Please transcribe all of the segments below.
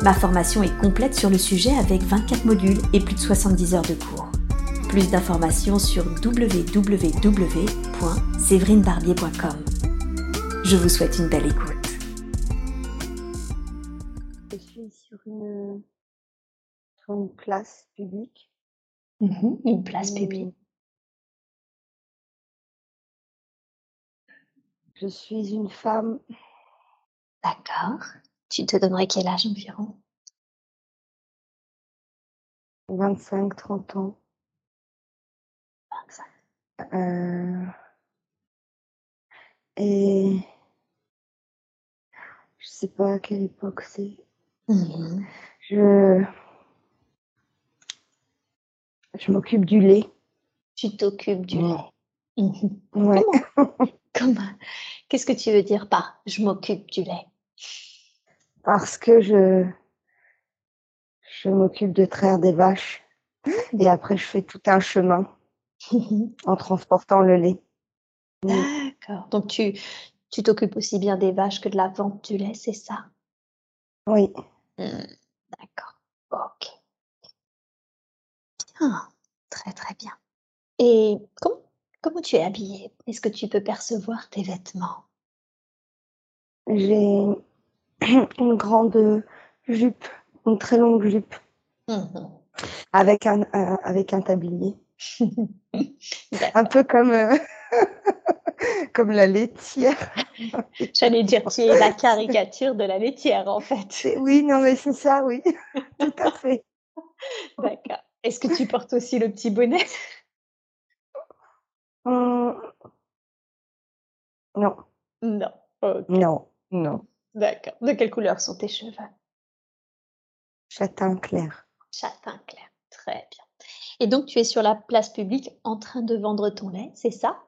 Ma formation est complète sur le sujet avec 24 modules et plus de 70 heures de cours. Plus d'informations sur www.séverinebarbier.com. Je vous souhaite une belle écoute. Je suis sur une, sur une place publique. Mhm, une place publique. Je suis une femme. D'accord. Tu te donnerais quel âge environ? 25, 30 ans. 25. Euh, et je sais pas à quelle époque c'est. Mhm. Je je m'occupe du lait. Tu t'occupes du lait. Mhm. Ouais. Comment? Qu'est-ce que tu veux dire par je m'occupe du lait? Parce que je je m'occupe de traire des vaches et après je fais tout un chemin en transportant le lait. D'accord. Donc tu tu t'occupes aussi bien des vaches que de la vente du lait, c'est ça? Oui. Hmm, D'accord. Ok. Bien. Très très bien. Et comment, comment tu es habillée? Est-ce que tu peux percevoir tes vêtements? J'ai une grande jupe, une très longue jupe Mhm. avec un, un- avec un tablier. Un peu comme, euh, comme la laitière. J'allais dire, tu es la caricature de la laitière en fait. Oui, non, mais c'est ça, oui. Tout à fait. D'accord. Est-ce que tu portes aussi le petit bonnet? Hum, Non, Non. Non, non. D'accord. De quelle couleur sont tes cheveux? Châtain clair. Châtain clair. Très bien. Et donc tu es sur la place publique en train de vendre ton lait, c'est ça?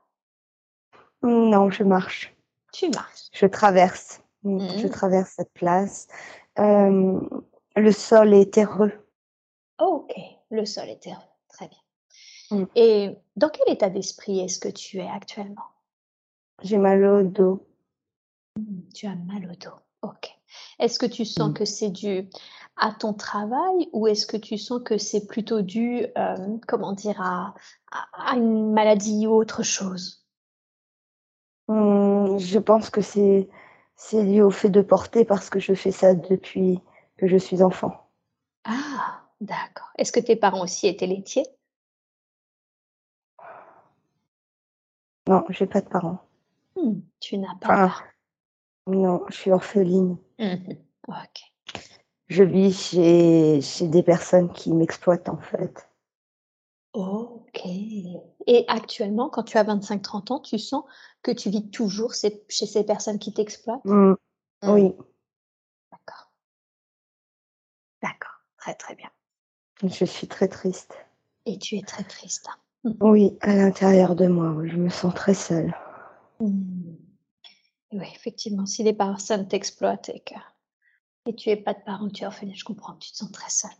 Non, je marche. Tu marches. Je traverse. Mm, Je traverse cette place. Euh, le sol est terreux. Ok, le sol est terreux. Très bien. Mm. Et dans quel état d'esprit est-ce que tu es actuellement? J'ai mal au dos. Tu as mal au dos. Ok. Est-ce que tu sens Mm. que c'est dû à ton travail ou est-ce que tu sens que c'est plutôt dû, euh, comment dire, à, à- à une maladie ou autre chose? Hum, je pense que c'est c'est lié au fait de porter parce que je fais ça depuis que je suis enfant. Ah, d'accord. Est-ce que tes parents aussi étaient laitiers? Non, j'ai pas de parents. Hmm, Tu n'as pas de Enfin, parents. Non, je suis orpheline. Ok. Je vis chez, chez des personnes qui m'exploitent en fait. Ok. Et actuellement, quand tu as 25-30 ans, tu sens que tu vis toujours ces- chez ces personnes qui t'exploitent? Hum, Hmm, Oui, D'accord. D'accord. Très très bien. je suis très triste. Et tu es très triste. hein. Oui, à l'intérieur de moi, oui, je me sens très seule. Hmm. Oui, effectivement, si les personnes t'exploitent et que et tu n'es pas de parents, tu es orpheline, je comprends, tu te sens très seule.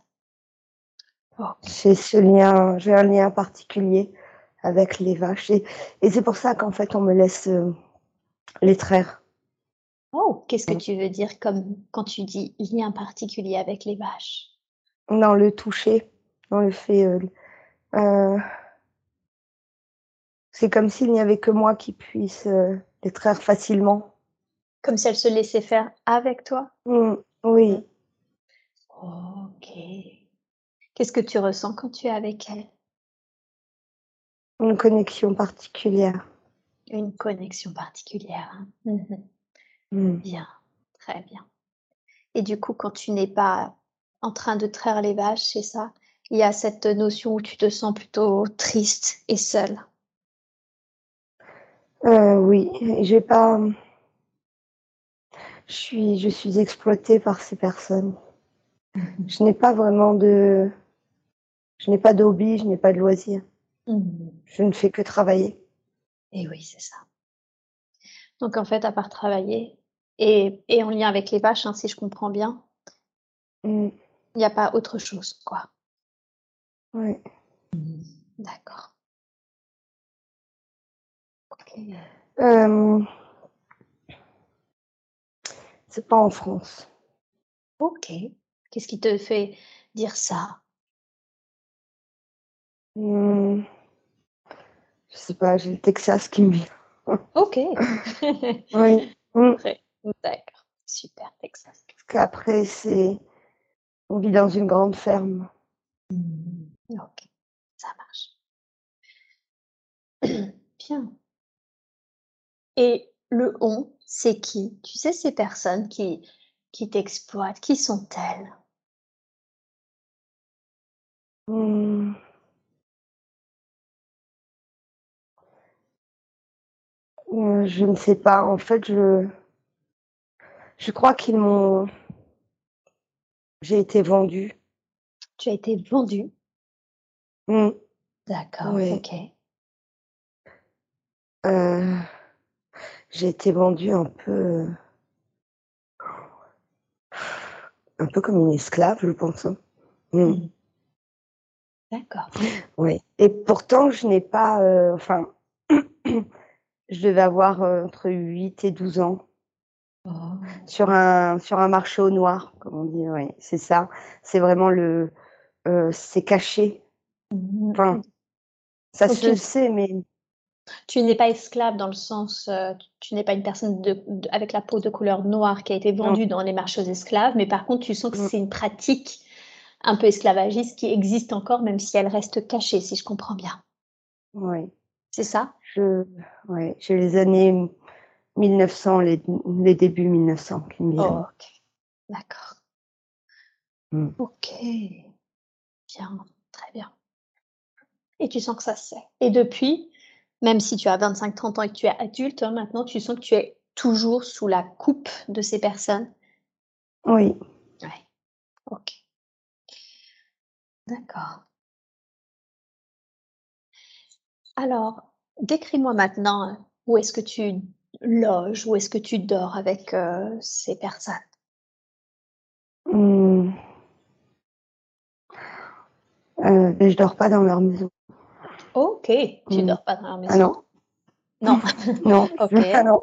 J'ai ce lien, j'ai un lien particulier avec les vaches et, et c'est pour ça qu'en fait on me laisse euh, les traire. Oh, qu'est-ce que tu veux dire comme quand tu dis lien particulier avec les vaches? Dans le toucher, dans le fait, euh, euh, c'est comme s'il n'y avait que moi qui puisse euh, les traire facilement. Comme si elles se laissaient faire avec toi Mm, oui, Mm. Ok. Qu'est-ce que tu ressens quand tu es avec elles une connexion particulière. Une connexion particulière. hein. Mhm. Mm. Bien, très bien. Et du coup, quand tu n'es pas en train de traire les vaches, c'est ça? Il y a cette notion où tu te sens plutôt triste et seule. Euh, oui, j'ai pas. Je suis, je suis exploitée par ces personnes. Je n'ai pas vraiment de, Je n'ai pas de hobby, je n'ai pas de loisirs. Mmh. Je ne fais que travailler. Et oui, c'est ça. Donc en fait, à part travailler et, et en lien avec les vaches, hein, si je comprends bien, Mmh. il n'y a pas autre chose, quoi. Ouais. D'accord. Euh, c'est pas en France. Ok. Qu'est-ce qui te fait dire ça? Mmh. Je sais pas, j'ai le Texas qui me vient. Ok. Oui. Très- D'accord. Super, Texas. Parce qu'après, c'est. On vit dans une grande ferme. Ok, ça marche. Bien. Et le on, c'est qui? Tu sais, ces personnes qui, qui t'exploitent, qui sont-elles? Mmh. Euh, je ne sais pas. En fait, je. Je crois qu'ils m'ont. J'ai été vendue. Tu as été vendu. Mmh. D'accord, Oui. ok. Euh, J'ai été vendue un peu. Un peu comme une esclave, je pense. hein. Mmh. Mhm. D'accord. Oui. Et pourtant, je n'ai pas. euh, Enfin. Je devais avoir euh, entre 8 et 12 ans. Oh. Sur un, sur un marché au noir, comme on dit, oui, c'est ça. C'est vraiment le. euh, c'est caché. Mhm. Enfin, ça se sait, mais. Tu n'es pas esclave dans le sens, euh, tu n'es pas une personne de, de- avec la peau de couleur noire qui a été vendue dans les marchés aux esclaves, mais par contre, tu sens que Mm. c'est une pratique un peu esclavagiste qui existe encore, même si elle reste cachée, si je comprends bien. Oui. C'est ça? Je, ouais, j'ai les années 1900, les, les débuts 1900 qui me viennent. Oh, ok. D'accord. Mm. Ok. Bien, très bien. Et tu sens que ça se fait. Et depuis, même si tu as 25-30 ans et que tu es adulte, hein, maintenant, tu sens que tu es toujours sous la coupe de ces personnes. Oui. Ouais. Ok. D'accord. Alors, décris-moi maintenant euh, où est-ce que tu loges, où est-ce que tu dors avec euh, ces personnes? Mm. Euh, mais je dors pas dans leur maison. Ok, tu Mm. dors pas dans leur maison? Ah non. Non. Non. Ah non.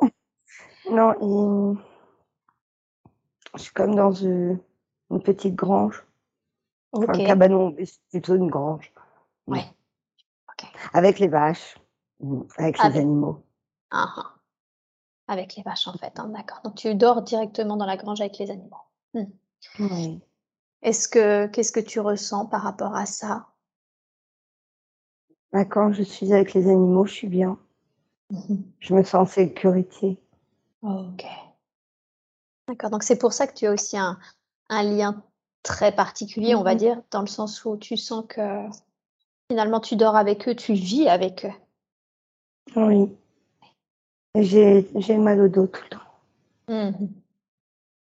Non, il- je suis comme dans une, une petite grange. Enfin, Ok. un cabanon, mais c'est plutôt une grange. Ouais. Ok. Avec les vaches, mm, avec Avec- les animaux. Ah, ah. Avec les vaches en fait, hein, d'accord. Donc tu dors directement dans la grange avec les animaux. Oui. Est-ce que qu'est-ce que tu ressens par rapport à ça? Bah, quand je suis avec les animaux, je suis bien. Je me sens en sécurité. Ok. D'accord, donc c'est pour ça que tu as aussi un, un lien très particulier, on va Mhm. dire, dans le sens où tu sens que finalement tu dors avec eux, tu vis avec eux. Oui. Et J'ai mal au dos tout le temps. Mhm.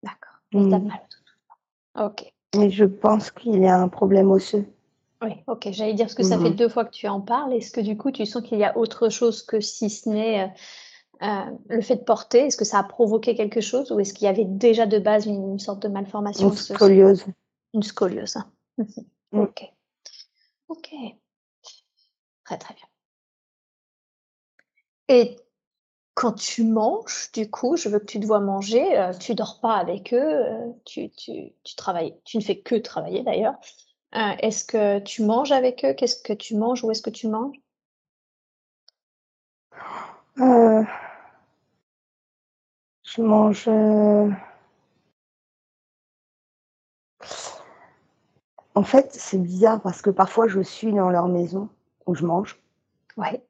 D'accord. Et Mhm. mal au dos. Ok. Mais je pense qu'il y a un problème osseux. Oui, ok. J'allais dire parce que ça fait Mhm. deux fois que tu en parles. Est-ce que du coup tu sens qu'il y a autre chose que si ce n'est euh, euh, le fait de porter? Est-ce que ça a provoqué quelque chose ou est-ce qu'il y avait déjà de base une, une sorte de malformation Une scoliose. Une scoliose. hein. Mm. Ok. Ok. Très très bien. Et quand tu manges, du coup, je veux que tu te vois manger, euh, tu dors pas avec eux, euh, tu, tu, tu travailles, tu ne fais que travailler d'ailleurs. Euh, est-ce que tu manges avec eux? Qu'est-ce que tu manges? Où est-ce que tu manges? Euh, je mange. euh, En fait, c'est bizarre parce que parfois je suis dans leur maison où je mange. Ouais.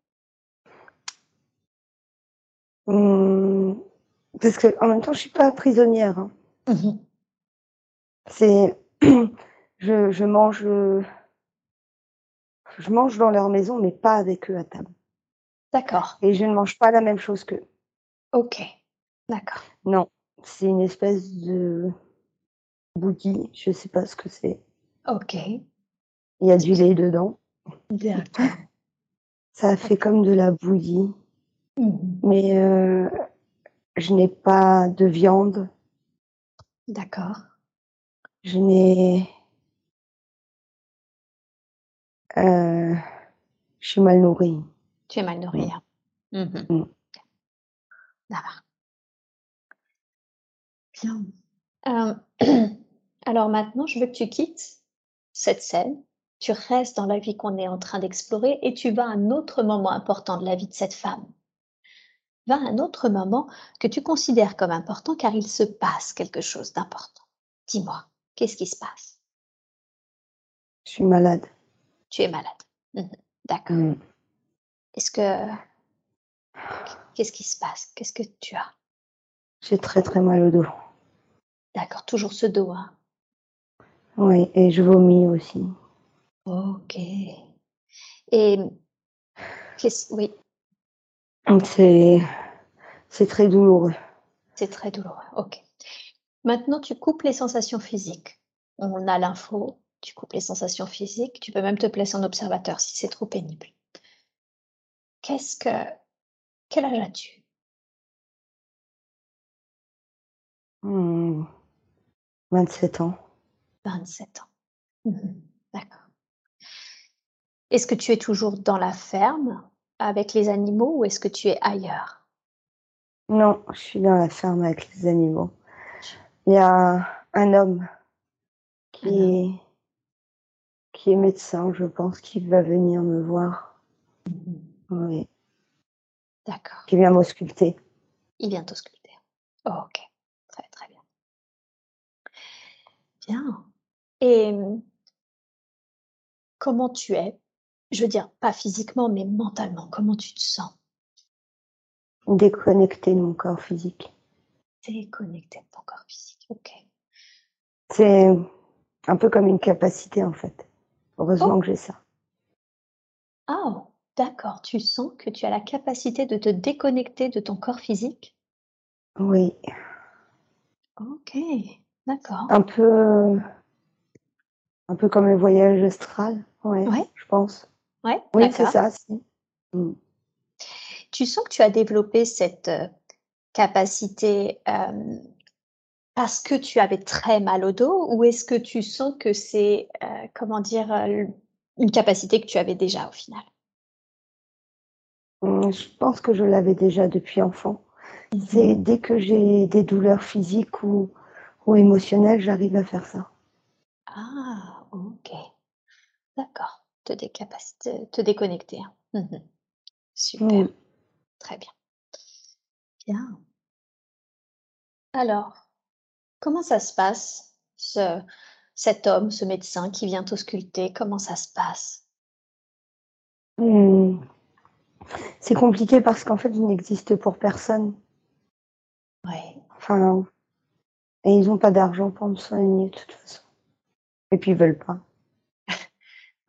Hum, Parce que en même temps, je suis pas prisonnière. hein. Mhm. C'est, je, je mange, euh, je mange dans leur maison, mais pas avec eux à table. D'accord. Et je ne mange pas la même chose qu'eux. Ok. D'accord. Non, c'est une espèce de bouillie. Je sais pas ce que c'est. Ok. Il y a du lait dedans. D'accord. Ça fait comme de la bouillie. Mhm. Mais euh, je n'ai pas de viande. D'accord. Je n'ai. Euh, je suis mal nourrie. Tu es mal nourrie. hein. Mhm. Mm. Va. Bien. Euh, alors maintenant, je veux que tu quittes cette scène. Tu restes dans la vie qu'on est en train d'explorer et tu vas à un autre moment important de la vie de cette femme. Va à un autre moment que tu considères comme important car il se passe quelque chose d'important. Dis-moi, qu'est-ce qui se passe? Je suis malade. Tu es malade. Mhm. D'accord. Mm. Est-ce que... Qu'est-ce qui se passe? Qu'est-ce que tu as? J'ai très très mal au dos. D'accord, toujours ce dos. Hein? Oui, et je vomis aussi. Ok. Et qu'est-ce- oui, C'est c'est très douloureux. c'est très douloureux. Ok. Maintenant, tu coupes les sensations physiques. On a l'info, tu coupes les sensations physiques. Tu peux même te placer en observateur si c'est trop pénible. Qu'est-ce que... Quel âge as-tu Hmm. 27 ans. 27 ans. Mhm. D'accord. Est-ce que tu es toujours dans la ferme avec les animaux ou est-ce que tu es ailleurs? Non, je suis dans la ferme avec les animaux. Il y a un homme qui qui est médecin, je pense, qui va venir me voir. Oui, D'accord. qui vient m'ausculter. Il vient t'ausculter. ok, très très bien. Bien. Et comment tu es? Je veux dire, pas physiquement, mais mentalement, comment tu te sens? Déconnecté de mon corps physique. Déconnecté de ton corps physique. Ok. C'est un peu comme une capacité en fait. Heureusement Oh. que j'ai ça. Ah, d'accord. Tu sens que tu as la capacité de te déconnecter de ton corps physique? Oui, Ok, d'accord. un peu, un peu comme le voyage astral. Ouais, Ouais. je pense. Ouais, Oui, c'est ça. si. Mm. Tu sens que tu as développé cette euh, capacité euh, parce que tu avais très mal au dos ou est-ce que tu sens que c'est, euh, comment dire, euh, une capacité que tu avais déjà au final? Mm, Je pense que je l'avais déjà depuis enfant. C'est dès que j'ai des douleurs physiques ou, ou émotionnelles, j'arrive à faire ça. Ah, ok. D'accord. Te, te déconnecter. hein. Mhm. Super. Très bien. Bien. Alors, comment ça se passe, ce, cet homme, ce médecin qui vient t'ausculter, comment ça se passe? Mm. C'est compliqué parce qu'en fait, je n'existe pour personne. Ouais. Enfin, et ils n'ont pas d'argent pour me soigner de toute façon. Et puis ils veulent pas.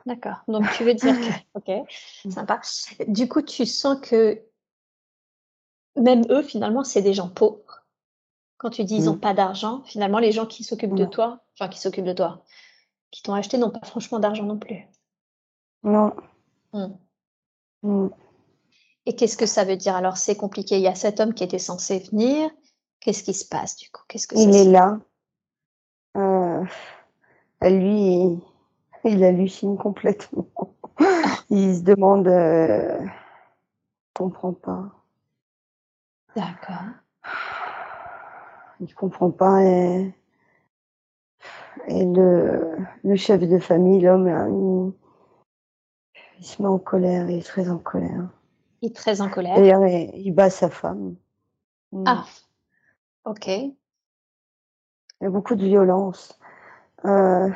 D'accord. Donc tu veux dire que, ok, sympa. Du coup, tu sens que même eux, finalement, c'est des gens pauvres. Quand tu dis ils n'ont Mm. pas d'argent, finalement, les gens qui s'occupent de toi, enfin qui s'occupent de toi, qui t'ont acheté, n'ont pas franchement d'argent non plus. Non. Mm. Mm. Et qu'est-ce que ça veut dire? Alors, c'est compliqué. Il y a cet homme qui était censé venir. Qu'est-ce qui se passe du coup? Qu'est-ce que Il est là. Euh, lui, il, il hallucine complètement. Il se demande, euh, comprend pas. D'accord. Il comprend pas et, et le, le chef de famille, l'homme, hein, il, il se met en colère, il est très en colère. Il est très en colère. D'ailleurs, il, bat sa femme. Mm. Ah, ok. Il y a beaucoup de violence. Euh,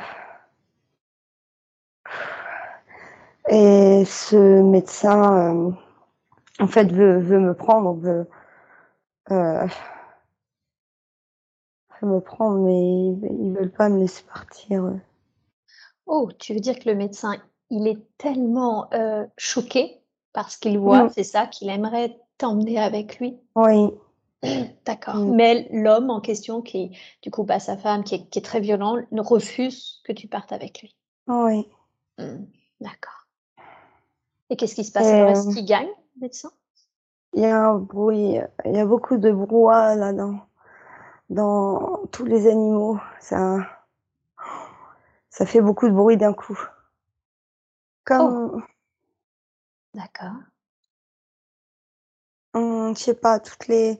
et ce médecin, euh, en fait, veut, veut me prendre, veut, euh, me prendre, mais ils, veulent pas me laisser partir. Oh, tu veux dire que le médecin, il est tellement euh, choqué par ce qu'il voit, Mm. c'est ça, qu'il aimerait t'emmener avec lui? Oui, D'accord. Mm. Mais l'homme en question, qui du coup bat sa femme, qui est, qui est très violent, ne refuse que tu partes avec lui? oui. Mmh, d'accord. Et qu'est-ce qui se passe? Alors? Est-ce qu'il gagne, le médecin? Il y a un bruit, il y a beaucoup de brouhaha là dans tous les animaux. Ça ça fait beaucoup de bruit d'un coup. Oh! Comme D'accord. Mmh, je sais pas, toutes les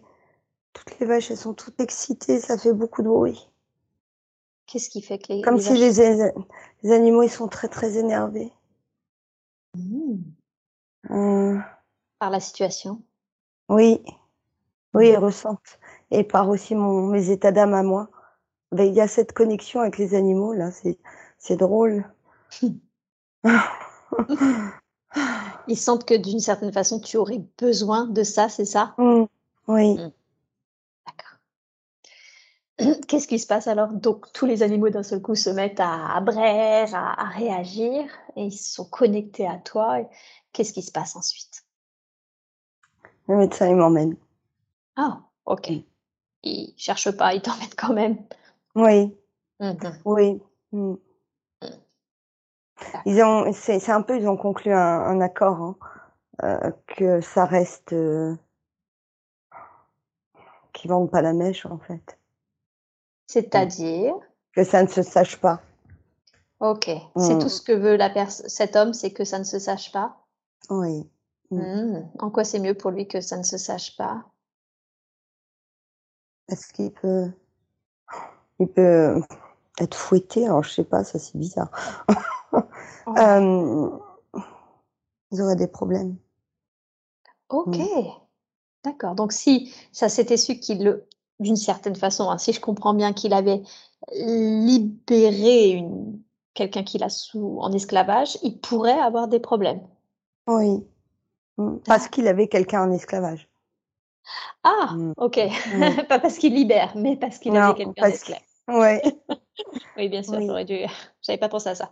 toutes les vaches, elles sont toutes excitées, ça fait beaucoup de bruit. Qu'est-ce qui fait que les Comme les si vaches les animaux, ils sont très, très énervés. Mmh. Mmh. Par la situation? Oui. Oui, Mmh. ils ressentent et par aussi mon mes états d'âme à moi. Il y a cette connexion avec les animaux là, c'est c'est drôle. Ils sentent que d'une certaine façon, tu aurais besoin de ça, c'est ça? Mmh. Oui. Mmh. D'accord. Qu'est-ce qui se passe alors? Donc tous les animaux d'un seul coup se mettent à à à à réagir et ils sont connectés à toi et qu'est-ce qui se passe ensuite? Le médecin, il m'emmène. Ah! OK. Ils cherchent pas, ils t'emmènent quand même? Oui. Mmh mh. Oui. Mmh. Mmh. D'accord. Ils ont c'est un peu ils ont conclu un un accord, hein, heu, que ça reste, heu qu'ils vendent pas la mèche, en fait. C'est-à-dire? Que ça ne se sache pas. OK. C'est tout ce que veut la cet homme, c'est que ça ne se sache pas? Oui. Mmh. En quoi c'est mieux pour lui que ça ne se sache pas? Parce qu'il peut il peut être fouetté, alors je sais pas, ça c'est bizarre. Ouais. Hem, ils auraient des problèmes. OK. Mmh. D'accord. Donc si ça s'était su qu'il le d'une certaine façon, hein, si je comprends bien, qu'il avait libéré une quelqu'un qu'il a sous en esclavage, il pourrait avoir des problèmes? Oui. Mmh. Parce qu'il avait quelqu'un en esclavage. Ah! Mmh. OK. Mmh. Pas parce qu'il libère, mais parce qu'il avait quelqu'un que d'esclave. ouais. Oui, bien sûr, Oui. j'aurais dû j'avais pas pensé à ça.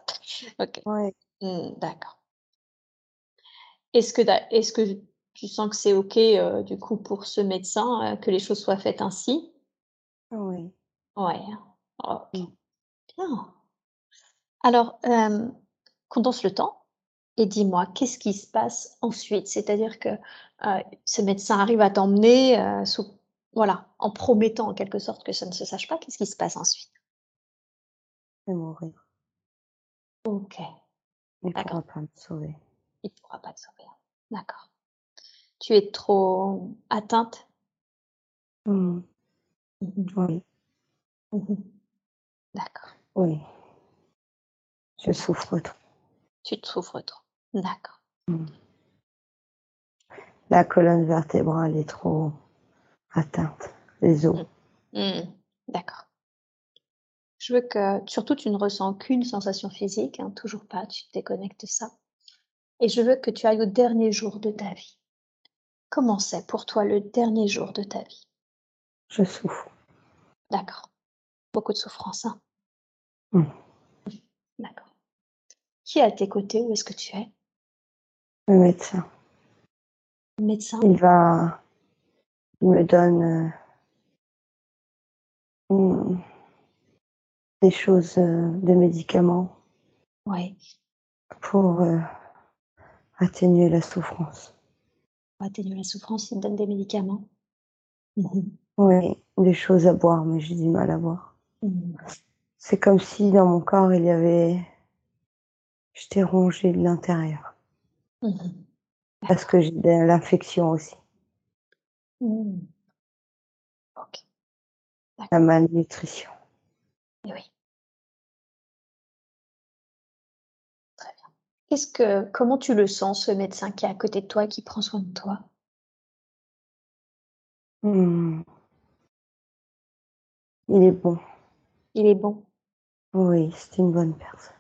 OK. Ouais. Mmh, d'accord. Est-ce que est-ce que tu sens que c'est OK, heu, du coup pour ce médecin, heu, que les choses soient faites ainsi? Oui. Ouais. OK. Bien. Alors, hem, condense le temps et dis-moi, qu'est-ce qui se passe ensuite? C'est-à-dire que, heu, ce médecin arrive à t'emmener, sous voilà, en promettant en quelque sorte que ça ne se sache pas. Qu'est-ce qui se passe ensuite? Je vais mourir. OK. Il pourra D'accord. pas me sauver. Il pourra pas te sauver. D'accord. Tu es trop atteinte? Mmh. Mmh mh. Oui. Mmh mh. D'accord. Oui. Je souffre trop. Tu te souffres trop. D'accord. La colonne vertébrale est trop atteinte, les os. Mmh. Mmh. D'accord. Je veux que surtout tu ne ressens qu'une sensation physique, hein, toujours pas, tu déconnectes ça et je veux que tu ailles au dernier jour de ta vie. Comment c'est pour toi le dernier jour de ta vie? Je souffre. D'accord. Beaucoup de souffrance, hein? Mmh. D'accord. Qui est à tes côtés? Où est-ce que tu es? Le médecin. Le médecin? Il va il me donne, heu mmh, des choses, heu, des médicaments Ouais. pour, heu, atténuer la souffrance. Pour atténuer la souffrance, il te donne des médicaments? Mmh. Oui, des choses à boire, mais j'ai du mal à boire. Mmh. C'est comme si dans mon corps, il y avait j'étais rongée de l'intérieur. Mmh mh. Parce que j'ai de l'infection aussi. Mmh. OK. La malnutrition. Et oui. Très bien. Qu'est-ce que comment tu le sens ce médecin qui est à côté de toi et qui prend soin de toi? Mmh. Il est bon. Il est bon? Oui, c'est une bonne personne.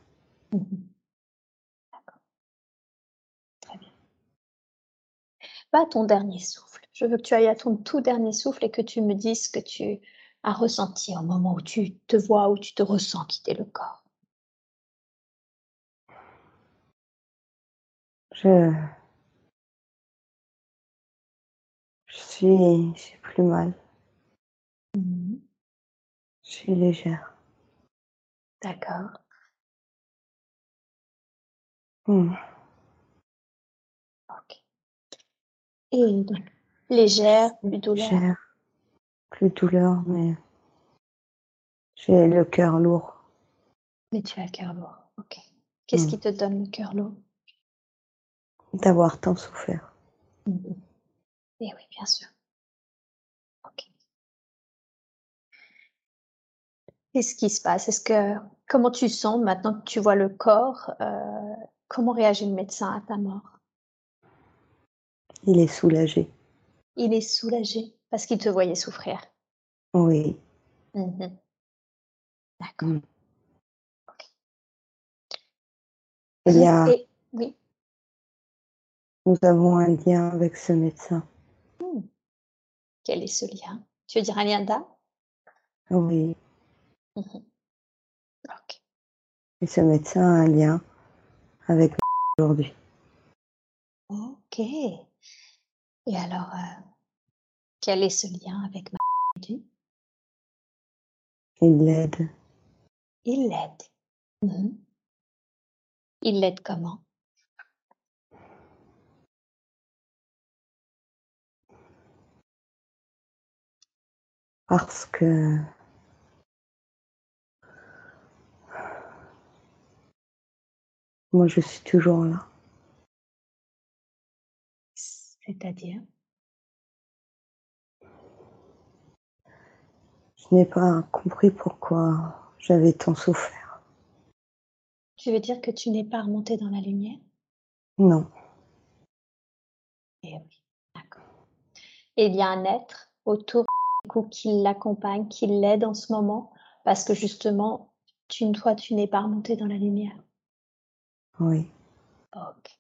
À ton dernier souffle. Je veux que tu ailles à ton tout dernier souffle et que tu me dises ce que tu as ressenti au moment où tu te vois, où tu te ressens quitter le corps. Je je suis j'ai plus mal. Mmh mh. Je suis légère. D'accord. Hmm. Ok. Et légère, plus douleur Légère. Plus douleur, mais j'ai le cœur lourd. Mais tu as le cœur lourd. Ok. Qu'est-ce Hmm. qui te donne le cœur lourd? D'avoir tant souffert. Mhm. Eh oui, bien sûr. Ok. Qu'est-ce qui se passe? Est-ce que comment tu sens maintenant que tu vois le corps euh, Comment réagit le médecin à ta mort? Il est soulagé. Il est soulagé parce qu'il te voyait souffrir. Oui. Mhm. D'accord. Mm. Il y a, Et oui. nous avons un lien avec ce médecin. Hmm. Quel est ce lien? Tu veux dire un lien d'âme? Oui. Mhm. Ok. Et ce médecin a un lien avec aujourd'hui. Ok. Et alors, euh, quel est ce lien avec ma Il l'aide. Il l'aide. Mhm. Il l'aide comment? Parce que moi, je suis toujours là. C'est-à-dire? Je n'ai pas compris pourquoi j'avais tant souffert. Tu veux dire que tu n'es pas remonté dans la lumière? Non. Eh oui, d'accord. Et il y a un être autour du coup, qui l'accompagne, qui l'aide en ce moment, parce que justement, tu, toi, tu n'es pas remonté dans la lumière. Oui. Ok.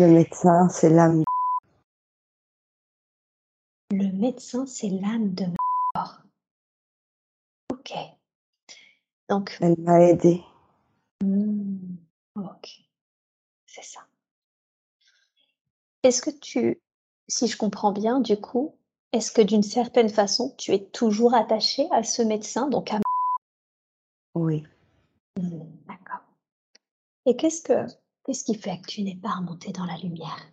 Le médecin, c'est l'âme. Le médecin, c'est l'âme de ma mort. Ok. Donc, Elle m'a aidé. hmm, ok. C'est ça. Est-ce que tu, si je comprends bien, du coup, est-ce que d'une certaine façon, tu es toujours attaché à ce médecin, donc à Oui. Hmm, D'accord. Et qu'est-ce que qu'est-ce qui fait que tu n'es pas remonté dans la lumière?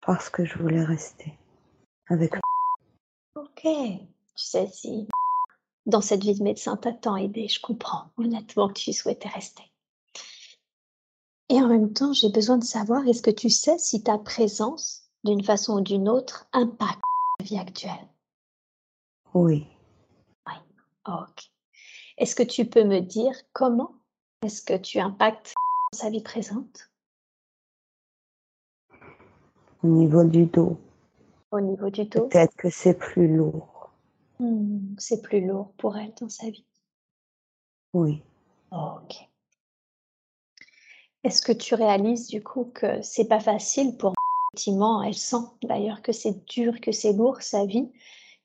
Parce que je voulais rester avec Ok. Tu sais, si dans cette vie de médecin, t'as tant aidé, je comprends honnêtement que tu souhaitais rester. Et en même temps, j'ai besoin de savoir, est-ce que tu sais si ta présence, d'une façon ou d'une autre, impacte ta vie actuelle? Oui. Ok. Est-ce que tu peux me dire comment est-ce que tu impactes sa vie présente? Au niveau du dos. Au niveau du dos Peut-être que c'est plus lourd. Hmm, C'est plus lourd pour elle dans sa vie. Oui. Ok. Est-ce que tu réalises du coup que c'est pas facile pour effectivement, elle sent d'ailleurs que c'est dur, que c'est lourd sa vie,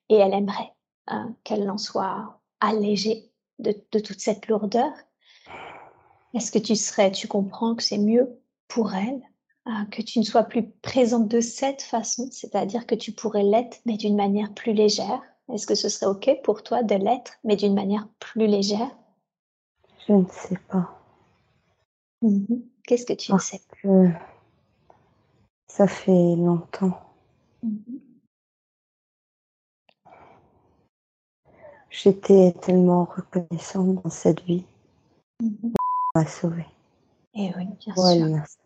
et elle aimerait hein, qu'elle en soit allégée de, de toute cette lourdeur? Est-ce que tu serais, tu comprends que c'est mieux pour elle? Que tu ne sois plus présente de cette façon, c'est-à-dire que tu pourrais l'être, mais d'une manière plus légère Est-ce que ce serait OK pour toi de l'être, mais d'une manière plus légère? Je ne sais pas. Mhm. Qu'est-ce que tu ne sais? que ça fait longtemps. Mhm. J'étais tellement reconnaissante dans cette vie. Mhm. Elle m'a sauvée. Eh oui, bien sûr.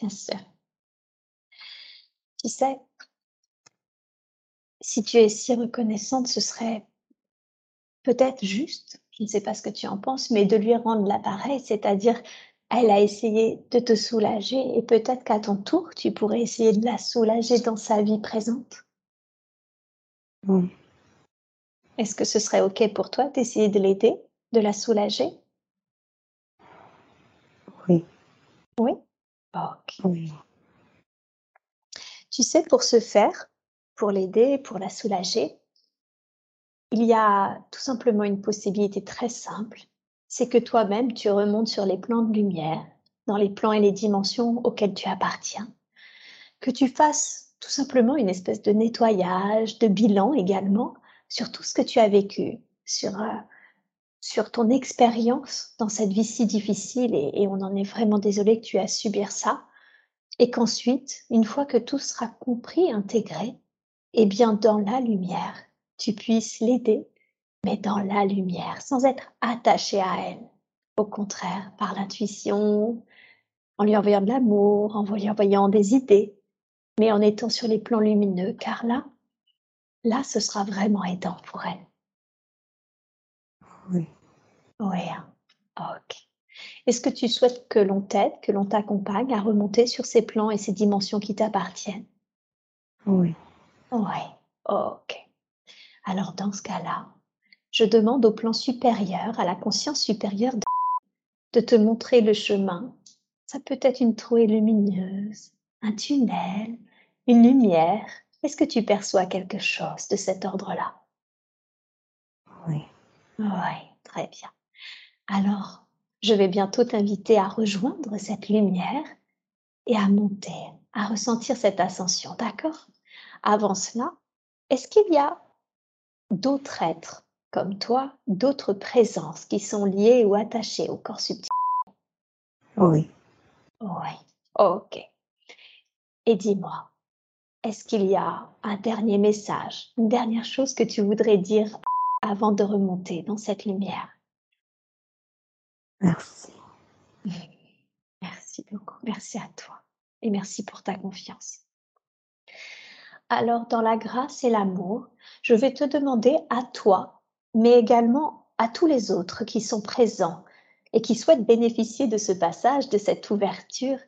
Bien sûr. Tu sais, si tu es si reconnaissante, ce serait peut-être juste, je ne sais pas ce que tu en penses, mais de lui rendre l'appareil, c'est-à-dire elle a essayé de te soulager et peut-être qu'à ton tour, tu pourrais essayer de la soulager dans sa vie présente. Mm. Est-ce que ce serait OK pour toi d'essayer de l'aider, de la soulager? Oui. Oui? Tu sais, pour ce faire, pour l'aider, pour la soulager, il y a tout simplement une possibilité très simple, c'est que toi-même, tu remontes sur les plans de lumière, dans les plans et les dimensions auxquels tu appartiens, que tu fasses tout simplement une espèce de nettoyage, de bilan également sur tout ce que tu as vécu, sur euh, sur ton expérience dans cette vie si difficile et, on en est vraiment désolé que tu as subir ça. Et qu'ensuite, une fois que tout sera compris, intégré, eh bien, dans la lumière, tu puisses l'aider, mais dans la lumière, sans être attaché à elle. Au contraire, par l'intuition, en lui envoyant de l'amour, en lui envoyant des idées, mais en étant sur les plans lumineux, car là, là, ce sera vraiment aidant pour elle. Oui. Oui, hein. ok. Est-ce que tu souhaites que l'on t'aide, que l'on t'accompagne à remonter sur ces plans et ces dimensions qui t'appartiennent? Oui. Oui, ok. Alors dans ce cas-là, je demande au plan supérieur, à la conscience supérieure, de te montrer le chemin. Ça peut être une trouée lumineuse, un tunnel, une lumière. Est-ce que tu perçois quelque chose de cet ordre-là? Oui. Oui, très bien. Alors, je vais bientôt t'inviter à rejoindre cette lumière et à monter, à ressentir cette ascension, d'accord? Avant cela, est-ce qu'il y a d'autres êtres comme toi, d'autres présences qui sont liées ou attachées au corps subtil? Oui. Oui, ok. Et dis-moi, est-ce qu'il y a un dernier message, une dernière chose que tu voudrais dire? Avant de remonter dans cette lumière Merci. Merci beaucoup. Merci à toi. Et merci pour ta confiance. Alors, dans la grâce et l'amour, je vais te demander à toi, mais également à tous les autres qui sont présents et qui souhaitent bénéficier de ce passage, de cette ouverture,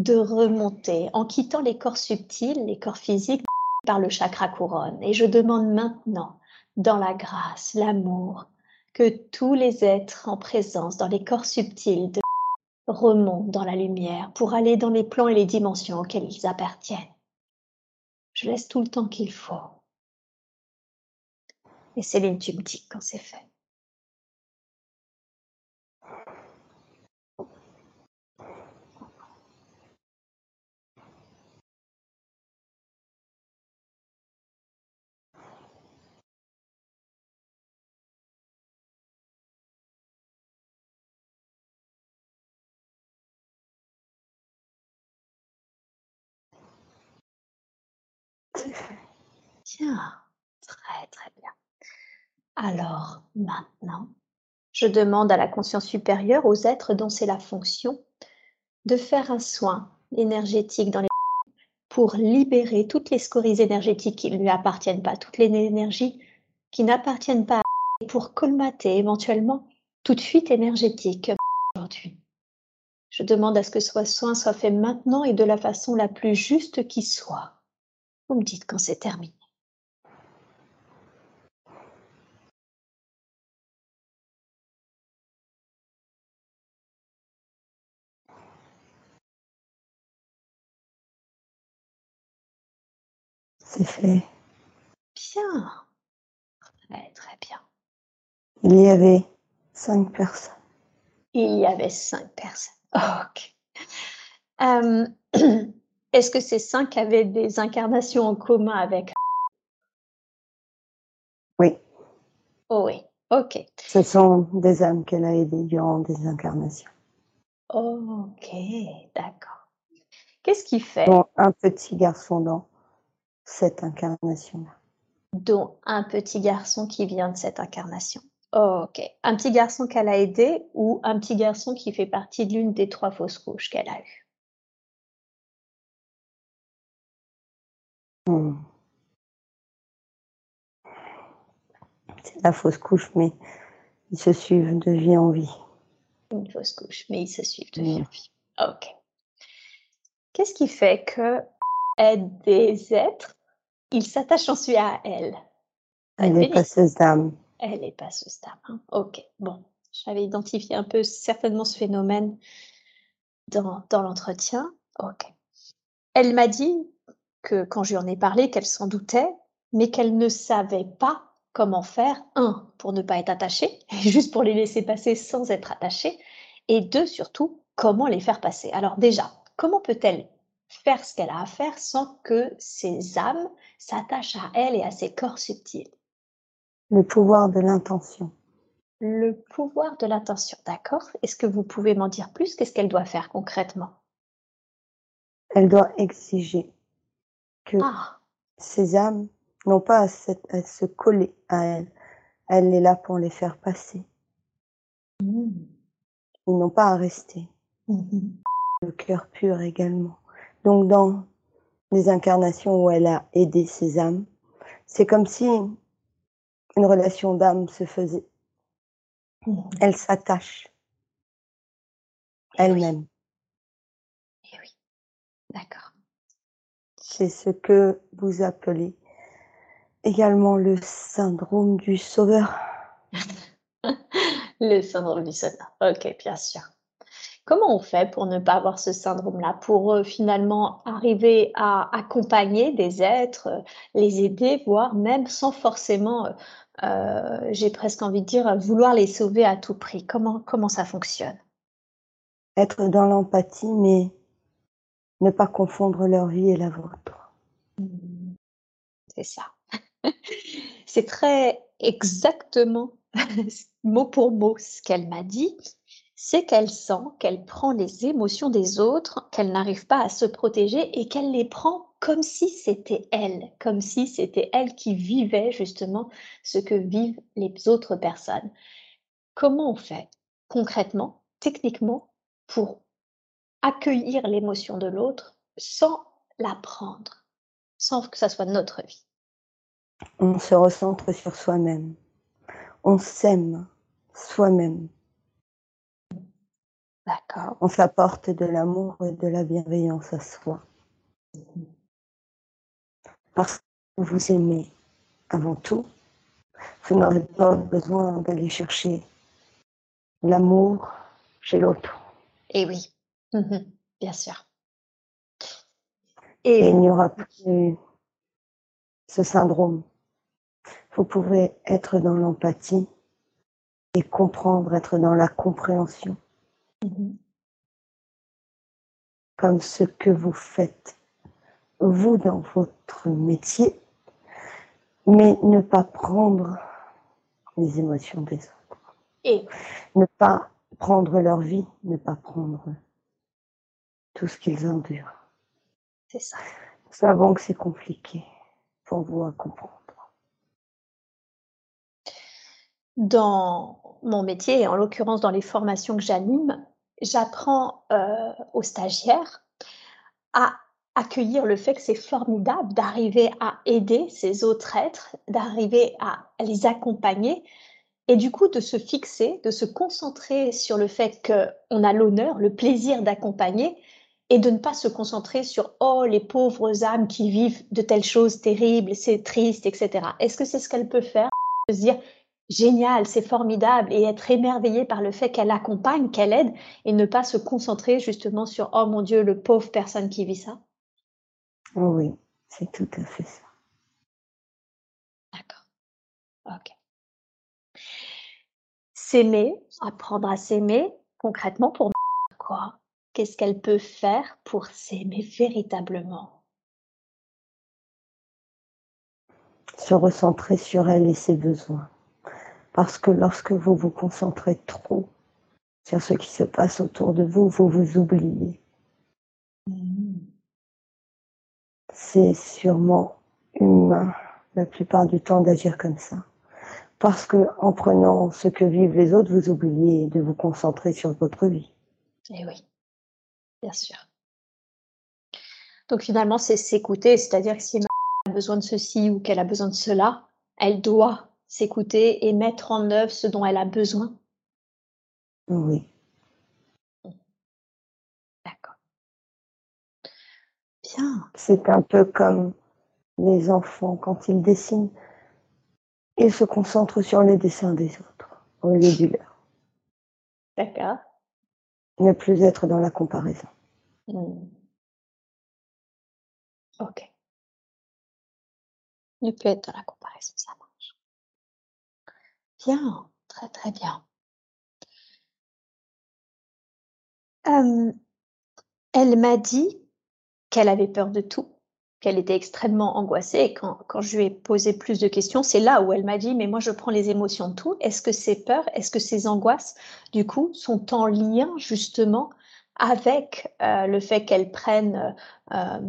de remonter en quittant les corps subtils, les corps physiques, par le chakra couronne. Et je demande maintenant, dans la grâce, l'amour, que tous les êtres en présence dans les corps subtils de remontent dans la lumière pour aller dans les plans et les dimensions auxquels ils appartiennent. Je laisse tout le temps qu'il faut. Et Céline, tu me dis quand c'est fait. Très très bien. Alors maintenant, je demande à la conscience supérieure, aux êtres dont c'est la fonction, de faire un soin énergétique dans les pour libérer toutes les scories énergétiques qui ne lui appartiennent pas, toutes les énergies qui n'appartiennent pas à pour colmater éventuellement toute fuite énergétique aujourd'hui. Je demande à ce que ce soin soit fait maintenant et de la façon la plus juste qui soit. Vous me dites quand c'est terminé. C'est fait. Bien. Très, très bien. Il y avait cinq personnes. Il y avait cinq personnes. ok. Euh, est-ce que ces cinq avaient des incarnations en commun avec Oui. Oh oui, ok. Ce sont des âmes qu'elle a aidées durant des incarnations. Ok, d'accord. Qu'est-ce qui fait? Un petit garçon dans cette incarnation-là. Dont un petit garçon qui vient de cette incarnation. ok. Un petit garçon qu'elle a aidé ou un petit garçon qui fait partie de l'une des trois fausses couches qu'elle a eues? Hmm. C'est la fausse couche, mais ils se suivent de vie en vie. Une fausse couche, mais ils se suivent de vie en vie. Ok. Qu'est-ce qui fait que aide des êtres, ils s'attachent ensuite à elle Elle est passeuse d'âme. Elle est passeuse d'âme. Hein. Ok, bon. J'avais identifié un peu certainement ce phénomène dans, dans l'entretien. Ok. Elle m'a dit que quand je lui en ai parlé, qu'elle s'en doutait, mais qu'elle ne savait pas comment faire, un, pour ne pas être attachée, juste pour les laisser passer sans être attachée, et deux, surtout, comment les faire passer. Alors déjà, comment peut-elle faire ce qu'elle a à faire sans que ses âmes s'attachent à elle et à ses corps subtils Le pouvoir de l'intention. Le pouvoir de l'attention, d'accord. Est-ce que vous pouvez m'en dire plus? Qu'est-ce qu'elle doit faire concrètement? Elle doit exiger que Ah, ces âmes n'ont pas à, se coller à elle. Elle est là pour les faire passer. mmh, Ils n'ont pas à rester. mhm, Le cœur pur également. Donc dans les incarnations où elle a aidé ces âmes, c'est comme si une relation d'âme se faisait. Elle s'attache oui, elle-même. eh oui, d'accord. C'est ce que vous appelez également le syndrome du sauveur. Le syndrome du sauveur. Ok, bien sûr. Comment on fait pour ne pas avoir ce syndrome-là, pour euh, finalement arriver à accompagner des êtres, euh, les aider, voire même sans forcément, euh, j'ai presque envie de dire, vouloir les sauver à tout prix? Comment, comment ça fonctionne? Être dans l'empathie, mais ne pas confondre leur vie et la vôtre. C'est ça. C'est très exactement mot pour mot ce qu'elle m'a dit. C'est qu'elle sent qu'elle prend les émotions des autres, qu'elle n'arrive pas à se protéger et qu'elle les prend comme si c'était elle, comme si c'était elle qui vivait justement ce que vivent les autres personnes. Comment on fait concrètement, techniquement, pour accueillir l'émotion de l'autre sans la prendre, sans que ça soit notre vie? On se recentre sur soi-même. On s'aime soi-même. D'accord. On s'apporte de l'amour et de la bienveillance à soi. Parce que vous aimez avant tout, vous n'aurez pas besoin d'aller chercher l'amour chez l'autre. Et oui, Mhm, bien sûr. Et Et il n'y aura plus ce syndrome. Vous pouvez être dans l'empathie et comprendre, être dans la compréhension, comme ce que vous faites, vous, dans votre métier, mais ne pas prendre les émotions des autres, et ne pas prendre leur vie, ne pas prendre tout ce qu'ils endurent. c'est ça. Nous savons que c'est compliqué pour vous à comprendre. Dans mon métier, et en l'occurrence dans les formations que j'anime, j'apprends euh, aux stagiaires à accueillir le fait que c'est formidable d'arriver à aider ces autres êtres, d'arriver à les accompagner et du coup de se fixer, de se concentrer sur le fait qu'on a l'honneur, le plaisir d'accompagner et de ne pas se concentrer sur oh les pauvres âmes qui vivent de telles choses terribles, c'est triste, etc. Est-ce que c'est ce qu'elle peut faire? Génial, c'est formidable et être émerveillée par le fait qu'elle accompagne, qu'elle aide et ne pas se concentrer justement sur oh mon Dieu, le pauvre personne qui vit ça. Oh oui, c'est tout à fait ça. D'accord. Ok. S'aimer, apprendre à s'aimer concrètement pour quoi Qu'est-ce qu'elle peut faire pour s'aimer véritablement? Se recentrer sur elle et ses besoins. Parce que lorsque vous vous concentrez trop sur ce qui se passe autour de vous, vous vous oubliez. C'est sûrement humain la plupart du temps d'agir comme ça. Parce que en prenant ce que vivent les autres, vous oubliez de vous concentrer sur votre vie. Eh oui, bien sûr. Donc finalement, c'est s'écouter, c'est-à-dire que si elle a besoin de ceci ou qu'elle a besoin de cela, elle doit s'écouter et mettre en œuvre ce dont elle a besoin. Oui, D'accord. Bien. c'est un peu comme les enfants quand ils dessinent. Ils se concentrent sur les dessins des autres au lieu du leur. D'accord. Ne plus être dans la comparaison. Hmm. Ok. Ne peut être dans la comparaison, ça. Bien, très très bien. Elle m'a dit qu'elle avait peur de tout, qu'elle était extrêmement angoissée. Et quand, quand, je lui ai posé plus de questions, c'est là où elle m'a dit, mais moi, je prends les émotions de tout. Est-ce que ces peurs, est-ce que ces angoisses, du coup, sont en lien justement avec le fait qu'elle prenne, euh,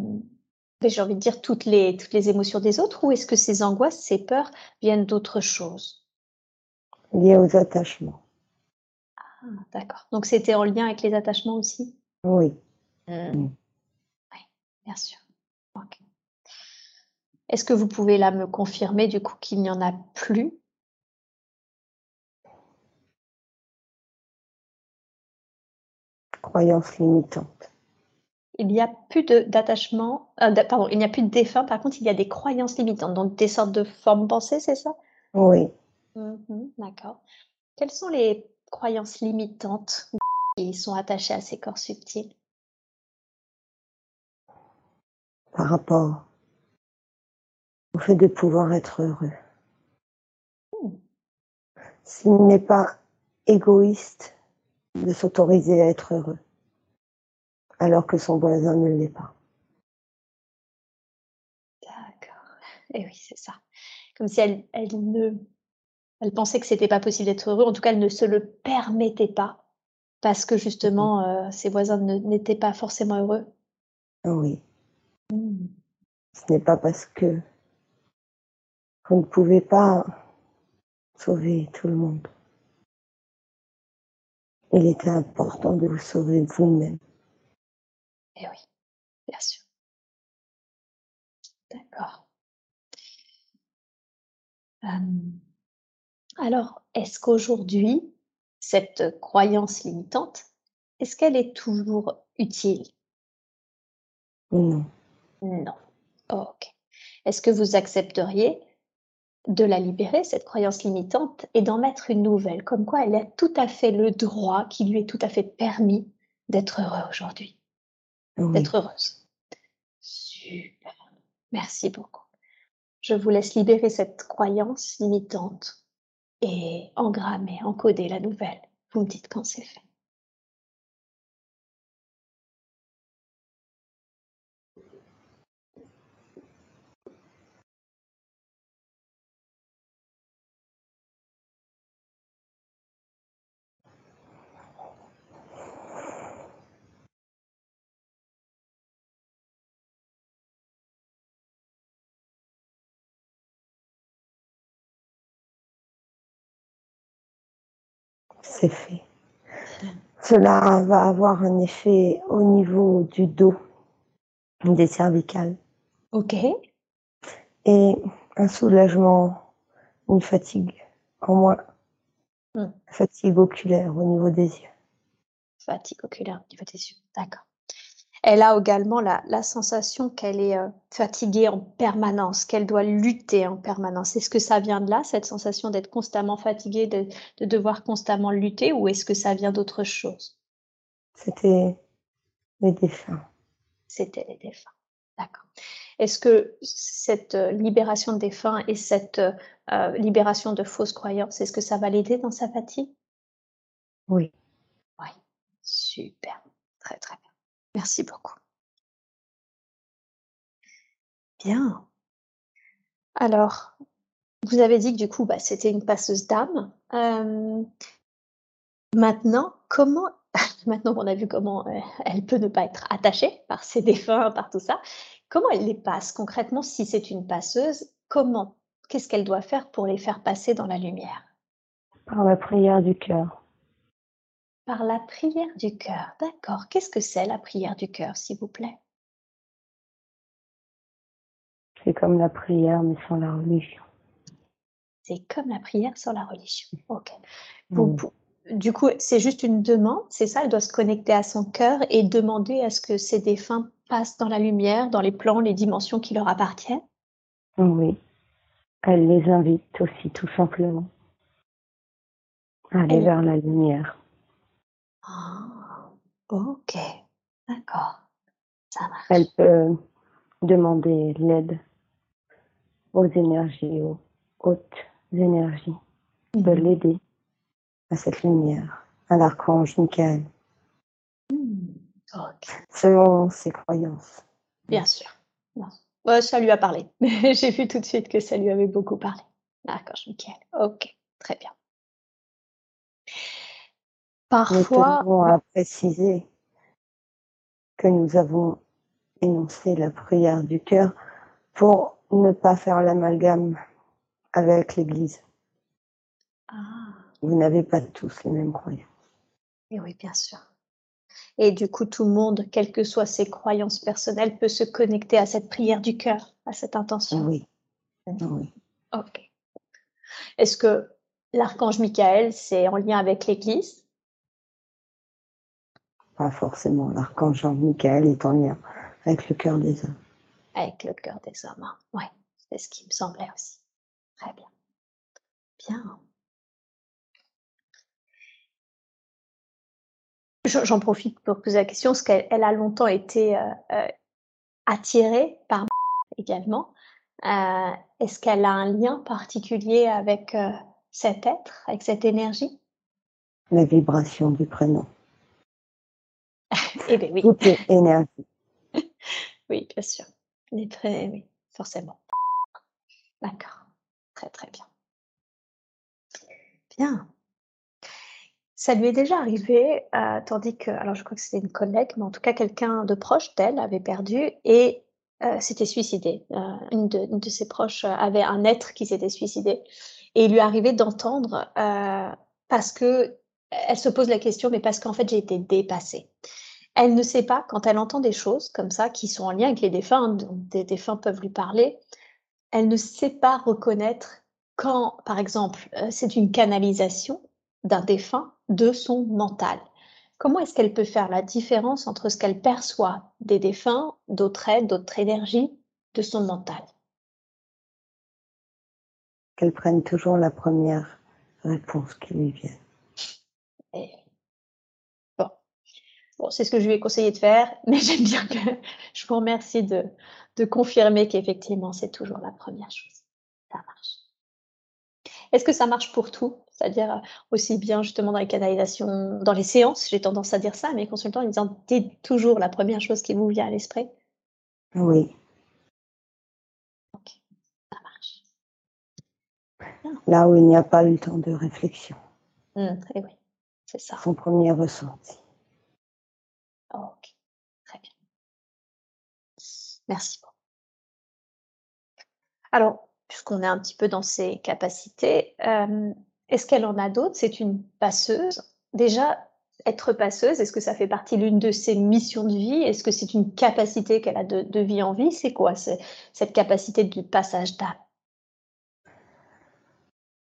j'ai envie de dire, toutes les, toutes les émotions des autres, ou est-ce que ces angoisses, ces peurs viennent d'autre chose? Liées aux attachements. Ah, d'accord. Donc c'était en lien avec les attachements aussi? Oui. Mmh. Oui, bien sûr. Est-ce que vous pouvez là me confirmer du coup qu'il n'y en a plus? Croyances limitantes. Il n'y a plus d'attachement, euh, pardon, il n'y a plus de défunt, par contre, il y a des croyances limitantes, donc des sortes de formes pensées, c'est ça? Oui. Mmh d'accord. Quelles sont les croyances limitantes qui sont attachées à ces corps subtils? Par rapport au fait de pouvoir être heureux. Mmh. S'il n'est pas égoïste de s'autoriser à être heureux, alors que son voisin ne l'est pas. D'accord. Et eh oui, c'est ça. Comme si elle, elle ne, elle pensait que c'était pas possible d'être heureux. En tout cas, elle ne se le permettait pas parce que justement, mmh. euh, ses voisins n'étaient pas forcément heureux. Oui. Mmh. Ce n'est pas parce que vous ne pouvez pas sauver tout le monde. Il était important de vous sauver vous-même. Eh oui, bien sûr. D'accord. Alors, est-ce qu'aujourd'hui, cette croyance limitante, est-ce qu'elle est toujours utile? Non. Non. ok. Est-ce que vous accepteriez de la libérer, cette croyance limitante, et d'en mettre une nouvelle, comme quoi elle a tout à fait le droit, qui lui est tout à fait permis d'être heureux aujourd'hui, d'être heureuse. Super, merci beaucoup. Je vous laisse libérer cette croyance limitante et engrammer, encoder la nouvelle. Vous me dites quand c'est fait. C'est fait. Cela va avoir un effet au niveau du dos, des cervicales. Ok. Et un soulagement, une fatigue en moins. Hmm. Fatigue oculaire au niveau des yeux. Fatigue oculaire au niveau des yeux, d'accord elle a également la, sensation qu'elle est euh, fatiguée en permanence, qu'elle doit lutter en permanence. Est-ce que ça vient de là, cette sensation d'être constamment fatiguée, de, devoir constamment lutter, ou est-ce que ça vient d'autre chose? C'était les défunts. C'était les défunts, d'accord. Est-ce que cette euh, libération de défunts et cette euh, libération de fausses croyances, est-ce que ça va l'aider dans sa fatigue? Oui. Oui, super, très très bien. Merci beaucoup. Bien. Alors, vous avez dit que du coup, bah, c'était une passeuse d'âme. maintenant, comment, maintenant qu'on a vu comment euh, elle peut ne pas être attachée par ses défunts, par tout ça, comment elle les passe concrètement? Si c'est une passeuse Comment? Qu'est-ce qu'elle doit faire pour les faire passer dans la lumière? Par la prière du cœur. Par la prière du cœur. D'accord. Qu'est-ce que c'est la prière du cœur, s'il vous plaît? C'est comme la prière, mais sans la religion. C'est comme la prière sans la religion. Ok. Mm. du coup, c'est juste une demande, c'est ça? Elle doit se connecter à son cœur et demander à ce que ses défunts passent dans la lumière, dans les plans, les dimensions qui leur appartiennent? Oui. Elle les invite aussi, tout simplement, à aller vers la lumière. Ah, ok, d'accord, ça marche. Elle peut demander l'aide aux énergies, aux hautes énergies, de mmh l'aider à cette lumière, à l'archange Michael. Mmh, selon ses croyances. Bien sûr. ça lui a parlé. J'ai vu tout de suite que ça lui avait beaucoup parlé. L'archange Michael. Ok, très bien. Parfois. Nous à préciser que nous avons énoncé la prière du cœur pour ne pas faire l'amalgame avec l'Église. Ah. Vous n'avez pas tous les mêmes croyances. Et oui, bien sûr. Et du coup, tout le monde, quelles que soient ses croyances personnelles, peut se connecter à cette prière du cœur, à cette intention. Oui. oui. Ok. Est-ce que l'archange Michael, c'est en lien avec l'Église? Pas forcément. L'archange Michael est en lien avec le cœur des hommes. Avec le cœur des hommes, hein. oui. C'est ce qui me semblait aussi. Très bien. Bien. J'en profite pour poser la question, parce qu'elle a longtemps été euh, euh, attirée par également. Euh, est-ce qu'elle a un lien particulier avec cet être, avec cette énergie? La vibration du prénom. Eh bien oui. Tout est énergie. oui, bien sûr. très, oui, forcément. D'accord. Très très bien. Bien. Ça lui est déjà arrivé, euh, tandis que, alors je crois que c'était une collègue, mais en tout cas quelqu'un de proche d'elle avait perdu et euh, s'était suicidé. Euh, une, de, ses proches avait un être qui s'était suicidé et il lui arrivait d'entendre parce que elle se pose la question, mais parce qu'en fait j'ai été dépassée. Elle ne sait pas quand elle entend des choses comme ça qui sont en lien avec les défunts, hein, des défunts peuvent lui parler. Elle ne sait pas reconnaître quand, par exemple, c'est une canalisation d'un défunt de son mental. Comment est-ce qu'elle peut faire la différence entre ce qu'elle perçoit des défunts, d'autres aides, d'autres énergies, de son mental? Qu'elle prenne toujours la première réponse qui lui vient. Bon c'est ce que je lui ai conseillé de faire, mais j'aime bien que je vous remercie de, de confirmer qu'effectivement c'est toujours la première chose. Ça marche. Est-ce que ça marche pour tout? C'est-à-dire euh, aussi bien justement dans les canalisations, dans les séances, j'ai tendance à dire ça, mais consultants, ils disant dites toujours la première chose qui vous vient à l'esprit? Oui. Ok, ça marche. Là où il n'y a pas eu le temps de réflexion. Mmh, et oui, c'est ça. Son premier ressenti. Merci beaucoup. Alors, puisqu'on est un petit peu dans ses capacités, euh, est-ce qu'elle en a d'autres? C'est une passeuse. Déjà, être passeuse, est-ce que ça fait partie l'une de ses missions de vie? Est-ce que c'est une capacité qu'elle a de, vie en vie? C'est quoi cette capacité de passage d'âme?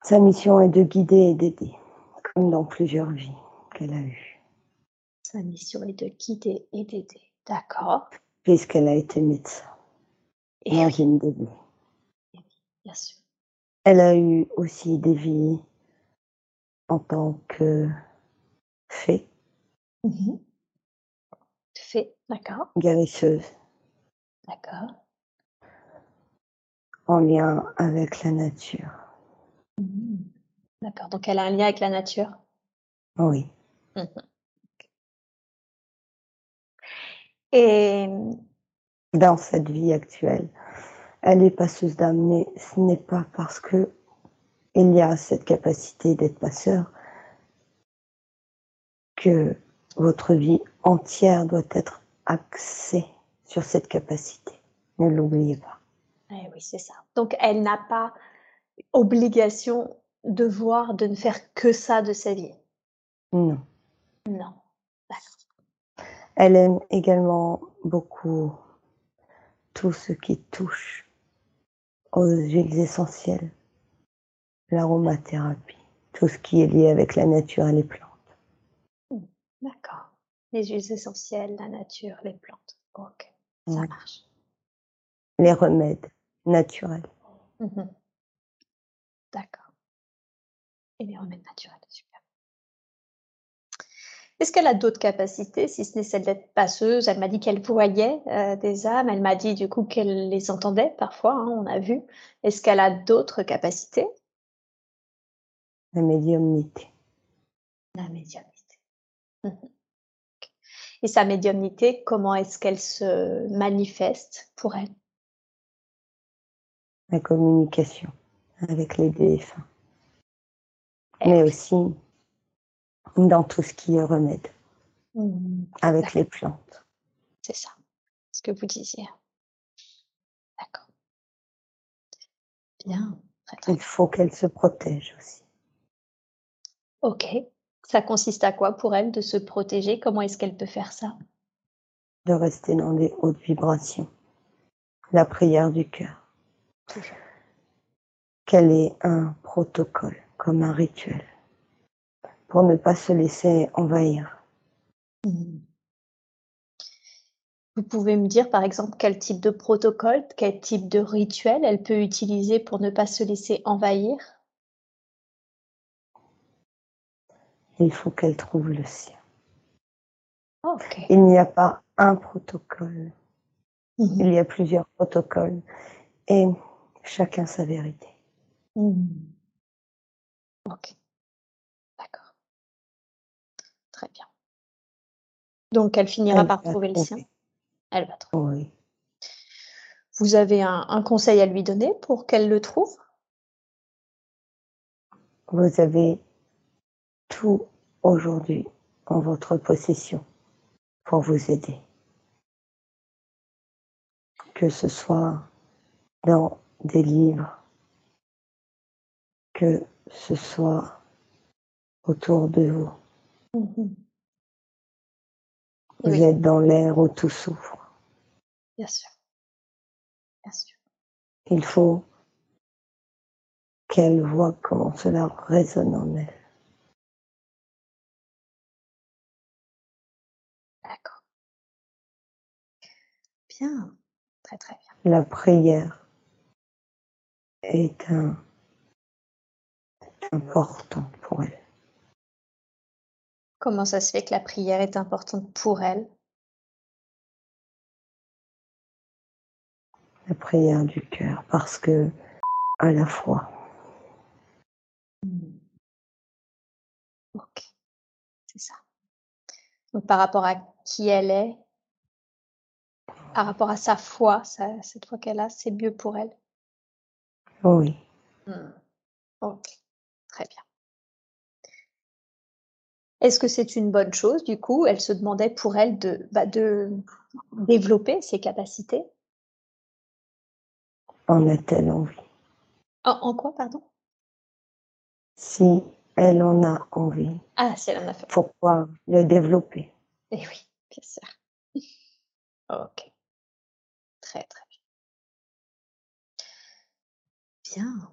Sa mission est de guider et d'aider, comme dans plusieurs vies qu'elle a eues. Sa mission est de guider et d'aider. D'accord. Puisqu'elle a été médecin. Et dans une bien sûr. Elle a eu aussi des vies en tant que fée. Mmh fée, d'accord. Guérisseuse. D'accord. En lien avec la nature. Mmh d'accord, donc elle a un lien avec la nature Oui. Mmh Et dans cette vie actuelle, elle est passeuse d'âme, mais ce n'est pas parce que il y a cette capacité d'être passeur que votre vie entière doit être axée sur cette capacité. Ne l'oubliez pas. Eh oui, c'est ça. Donc, elle n'a pas obligation de voir, de ne faire que ça de sa vie. Non. Non. Elle aime également beaucoup tout ce qui touche aux huiles essentielles, l'aromathérapie, tout ce qui est lié avec la nature et les plantes. Mmh, d'accord. Les huiles essentielles, la nature, les plantes. Ok, ça marche. Les remèdes naturels. Mmh d'accord. Et les remèdes naturels. Est-ce qu'elle a d'autres capacités, si ce n'est celle d'être passeuse? Elle m'a dit qu'elle voyait euh, des âmes. Elle m'a dit du coup qu'elle les entendait parfois, hein, on a vu. Est-ce qu'elle a d'autres capacités? La médiumnité. La médiumnité. Mmh Et sa médiumnité, comment est-ce qu'elle se manifeste pour elle? La communication avec les défunts. Mais aussi dans tout ce qui est remède, Mmh. avec les plantes. C'est ça, ce que vous disiez. D'accord. Bien, très très Il faut qu'elle se protège aussi. OK. Ça consiste à quoi pour elle de se protéger? Comment est-ce qu'elle peut faire ça? de rester dans des hautes vibrations. La prière du cœur. Toujours. Quel est un protocole, comme un rituel, pour ne pas se laisser envahir. Vous pouvez me dire, par exemple, quel type de protocole, quel type de rituel elle peut utiliser pour ne pas se laisser envahir? Il faut qu'elle trouve le sien. OK. Il n'y a pas un protocole, Mmh il y a plusieurs protocoles et chacun sa vérité. OK. Très bien. Donc elle finira Elle par trouver le sien? Elle va trouver. Oui. Vous avez un un conseil à lui donner pour qu'elle le trouve? Vous avez tout aujourd'hui en votre possession pour vous aider. Que ce soit dans des livres, que ce soit autour de vous. Mmh Vous Oui, êtes dans l'air où tout souffre. bien sûr. Bien sûr. Il faut qu'elle voit comment cela résonne en elle. D'accord. Bien. Très, très bien. La prière est un important pour elle. Comment ça se fait que la prière est importante pour elle? La prière du cœur parce que à la fois. OK. C'est ça. Donc par rapport à qui elle est par rapport à sa foi, cette foi qu'elle a, c'est mieux pour elle? oui, Mmh. OK. Très bien. Est-ce que c'est une bonne chose du coup? Elle se demandait pour elle de, bah, de développer ses capacités? en a-t-elle envie? En en quoi, pardon? Si elle en a envie, Ah, si elle en a fait. pourquoi le développer Eh oui, bien sûr. OK. Très, très bien. Bien.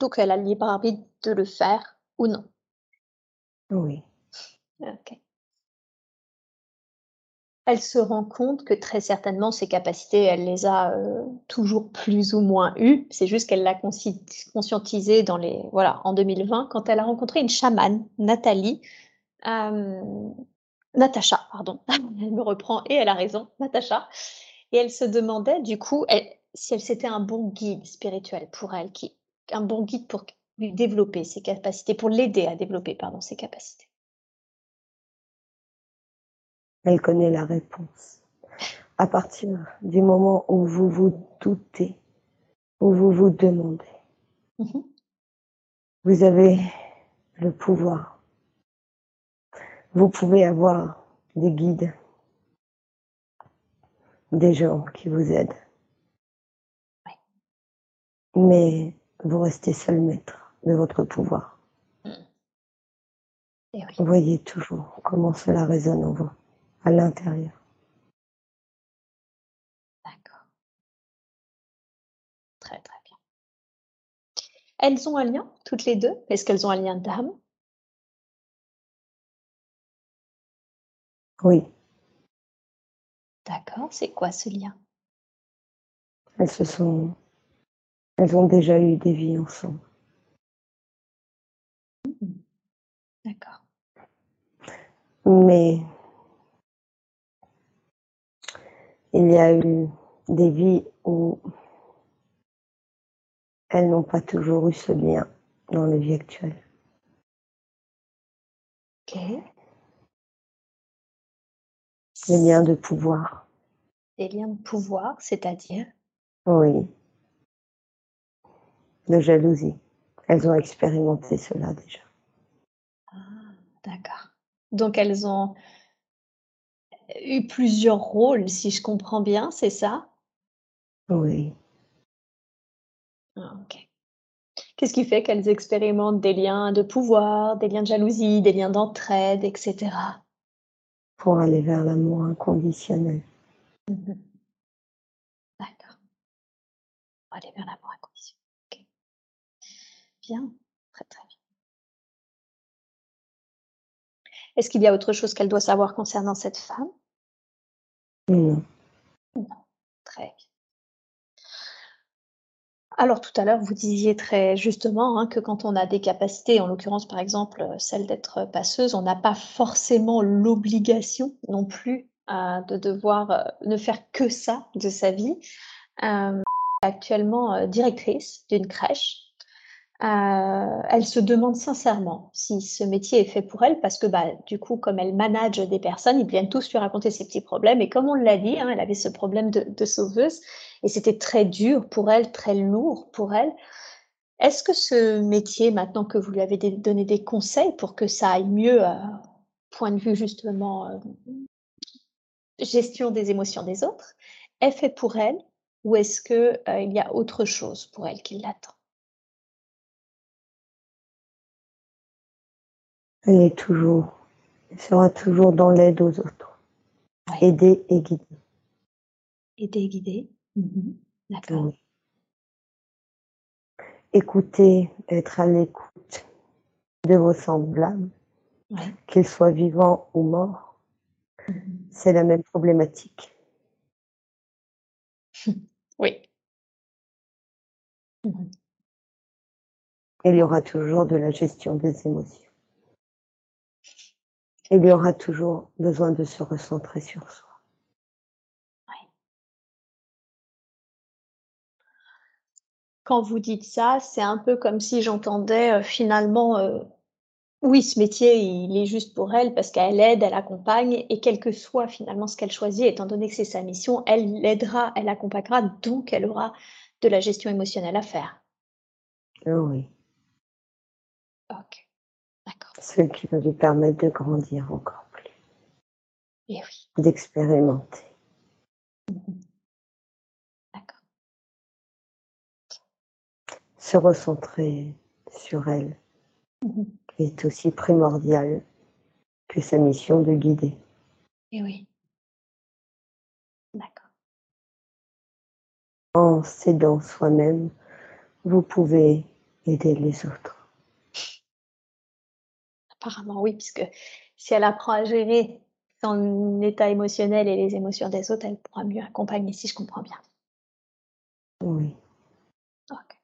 Donc elle a le libre arbitre de le faire ou non? Oui, OK. Elle se rend compte que très certainement ses capacités, elle les a, heu, toujours plus ou moins eues. C'est juste qu'elle l'a consci conscientisé dans les voilà, en 2020 quand elle a rencontré une chamane, Nathalie, hem, Natacha, pardon. Elle me reprend et elle a raison, Natacha et elle se demandait du coup, elle si elle c'était un bon guide spirituel pour elle, qui un bon guide pour lui développer ses capacités, pour l'aider à développer, pardon, ses capacités. elle connaît la réponse. À partir du moment où vous vous doutez, où vous vous demandez, Mmh mh. vous avez le pouvoir. Vous pouvez avoir des guides, des gens qui vous aident. Mais vous restez seul maître de votre pouvoir. Mmh. Et oui. Voyez toujours comment cela résonne en vous, à l'intérieur. D'accord. Très, très bien. Elles ont un lien, toutes les 2? Est-ce qu'elles ont un lien d'âme? Oui, D'accord, c'est quoi ce lien? elles se sont, elles ont déjà eu des vies ensemble. D'accord. Mais il y a eu des vies où elles n'ont pas toujours eu ce lien dans la vie actuelle. OK. Les liens de pouvoir. Des liens de pouvoir, c'est-à-dire? Oui. De jalousie. Elles ont expérimenté cela déjà. D'accord. Donc elles ont eu plusieurs rôles, si je comprends bien, c'est ça? Oui. Ah, OK. Qu'est-ce qui fait qu'elles expérimentent des liens de pouvoir, des liens de jalousie, des liens d'entraide, et cetera? Pour aller vers l'amour inconditionnel. Mmh D'accord. Pour aller vers l'amour inconditionnel. Bien, Est-ce qu'il y a autre chose qu'elle doit savoir concernant cette femme? Non. Non. Très bien. Alors tout à l'heure, vous disiez très justement, hein, que quand on a des capacités, en l'occurrence par exemple, heu, celle d'être passeuse, on n'a pas forcément l'obligation non plus, heu, de devoir, heu, ne faire que ça de sa vie. Actuellement, directrice d'une crèche. Heu, elle se demande sincèrement si ce métier est fait pour elle parce que, bah, du coup, comme elle manage des personnes, ils viennent tous lui raconter ses petits problèmes et comme on l'a dit, hein, elle avait ce problème de sauveuse et c'était très dur pour elle, très lourd pour elle. Est-ce que ce métier, maintenant que vous lui avez donné des conseils pour que ça aille mieux, heu, point de vue justement, heu, gestion des émotions des autres, est fait pour elle? Ou est-ce que, il y a autre chose pour elle qui l'attend? Elle est toujours elle sera toujours dans l'aide aux autres. Ouais. Aider et guider. Aider et guider. Mmh D'accord. Oui. Écouter, être à l'écoute de vos semblables, Ouais. qu'ils soient vivants ou morts, Mmh c'est la même problématique. Oui. Mmh Il y aura toujours de la gestion des émotions. Il y aura toujours besoin de se recentrer sur soi. Quand vous dites ça, c'est un peu comme si j'entendais, heu, finalement, heu, oui, ce métier, il est juste pour elle parce qu'elle aide, elle accompagne et quel que soit finalement ce qu'elle choisit, étant donné que c'est sa mission, elle l'aidera, elle accompagnera, donc elle aura de la gestion émotionnelle à faire. Oui, OK, d'accord ce qui va lui permettre de grandir encore plus, et oui. d'expérimenter. Mmh D'accord. Se recentrer sur elle Mmh est aussi primordial que sa mission de guider. et oui. D'accord. En s'aidant soi-même, vous pouvez aider les autres. Apparemment oui, puisque si elle apprend à gérer son état émotionnel et les émotions des autres, elle pourra mieux accompagner, si je comprends bien. Oui. OK.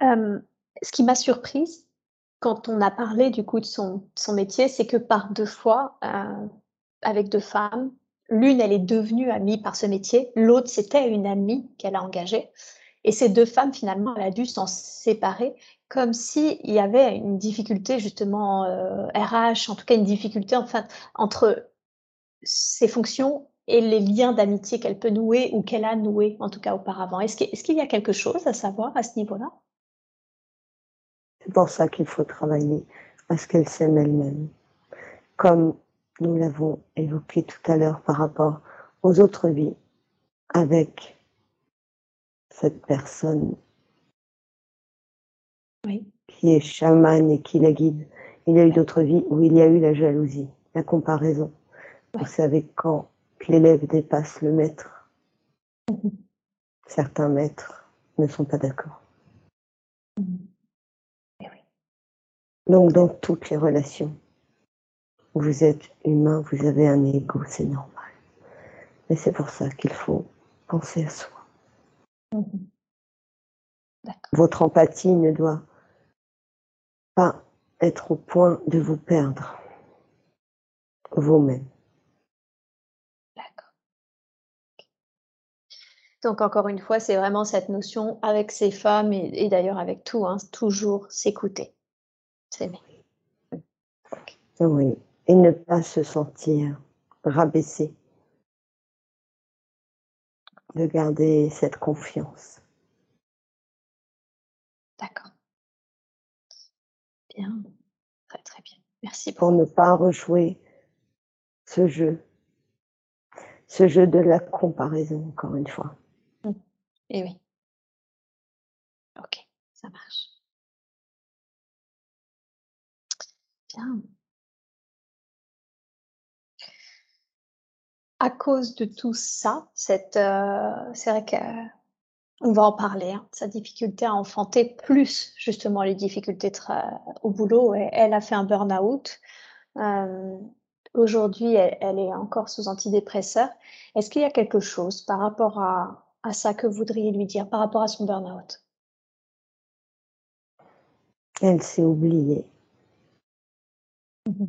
Hem, ce qui m'a surprise quand on a parlé du coup de son de son métier, c'est que par 2 fois, heu, avec 2 femmes, l'une elle est devenue amie par ce métier, l'autre c'était une amie qu'elle a engagée et ces 2 femmes finalement, elle a dû s'en séparer comme s'il y avait une difficulté justement, RH, en tout cas une difficulté entre ses fonctions et les liens d'amitié qu'elle peut nouer ou qu'elle a noués en tout cas auparavant. Est-ce qu'il est-ce qu'il y a quelque chose à savoir à ce niveau-là? C'est pour ça qu'il faut travailler à ce qu'elle s'aime elle-même. Comme nous l'avons évoqué tout à l'heure par rapport aux autres vies avec cette personne Oui. qui est chamane et qui la guide. Il y a eu d'autres vies où il y a eu la jalousie, la comparaison. Ouais. Vous savez, quand l'élève dépasse le maître, Mmh certains maîtres ne sont pas d'accord. Mmh Et oui. Donc, dans toutes les relations, vous êtes humain, vous avez un ego, c'est normal. Et c'est pour ça qu'il faut penser à soi. Mmh D'accord. Votre empathie ne doit pas être au point de vous perdre vous-même. D'accord. Donc encore une fois, c'est vraiment cette notion avec ces femmes et et d'ailleurs avec tout, hein, toujours s'écouter, s'aimer. OK. Oui. Et ne pas se sentir rabaissé de garder cette confiance. Bien. Très, très bien. Merci Pour ne pas rejouer ce jeu. Ce jeu de la comparaison, encore une fois. Et eh oui. Ok, ça marche. Bien. À cause de tout ça, euh, c'est vrai qu'on va en parler, hein, sa difficulté à enfanter, plus justement les difficultés au boulot. Et elle a fait un burn-out. Euh, aujourd'hui, elle, est encore sous antidépresseur. Est-ce qu'il y a quelque chose par rapport à, à ça que vous voudriez lui dire, par rapport à son burn-out? Elle s'est oubliée. Mmh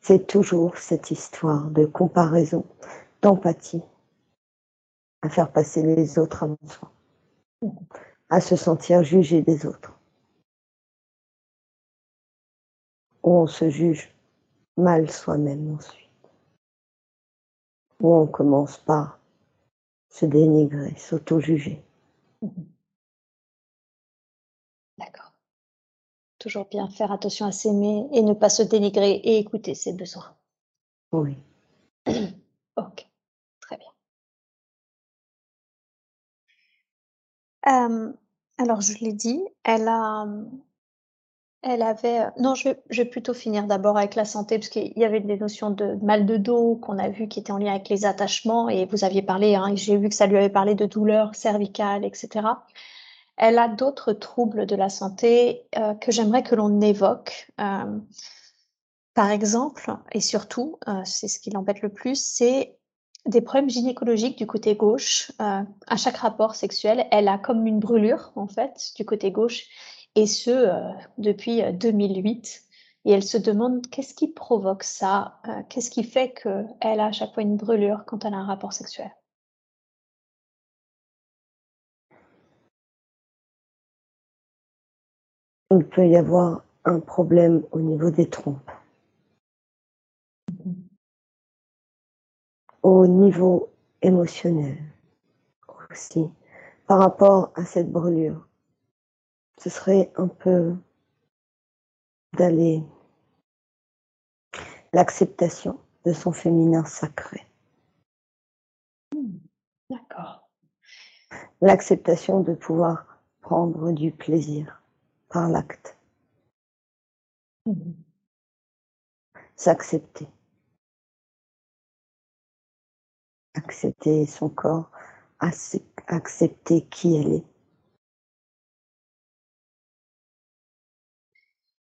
C'est toujours cette histoire de comparaison d'empathie, à faire passer les autres avant soi, à se sentir jugé des autres. Où on se juge mal soi-même ensuite. Où on commence par se dénigrer, s'auto-juger. D'accord. Toujours bien faire attention à s'aimer et ne pas se dénigrer et écouter ses besoins. Oui. Alors, je l'ai dit, elle a, elle avait, non, je vais, plutôt finir d'abord avec la santé, parce qu'il y avait des notions de mal de dos qu'on a vu qui étaient en lien avec les attachements, et vous aviez parlé, hein, j'ai vu que ça lui avait parlé de douleurs cervicales, etc. Elle a d'autres troubles de la santé que j'aimerais que l'on évoque. Par exemple, et surtout, c'est ce qui l'embête le plus, c'est des problèmes gynécologiques du côté gauche. Euh, à chaque rapport sexuel, elle a comme une brûlure, en fait, du côté gauche, et ce, euh, depuis 2008. Euh, et elle se demande qu'est-ce qui provoque ça Qu'est-ce qui fait qu'elle a à chaque fois une brûlure quand elle a un rapport sexuel? Il peut y avoir un problème au niveau des trompes. Au niveau émotionnel aussi par rapport à cette brûlure. Ce serait un peu d'aller l'acceptation de son féminin sacré. D'accord. L'acceptation de pouvoir prendre du plaisir par l'acte. Mmh. S'accepter. Accepter son corps, accepter qui elle est.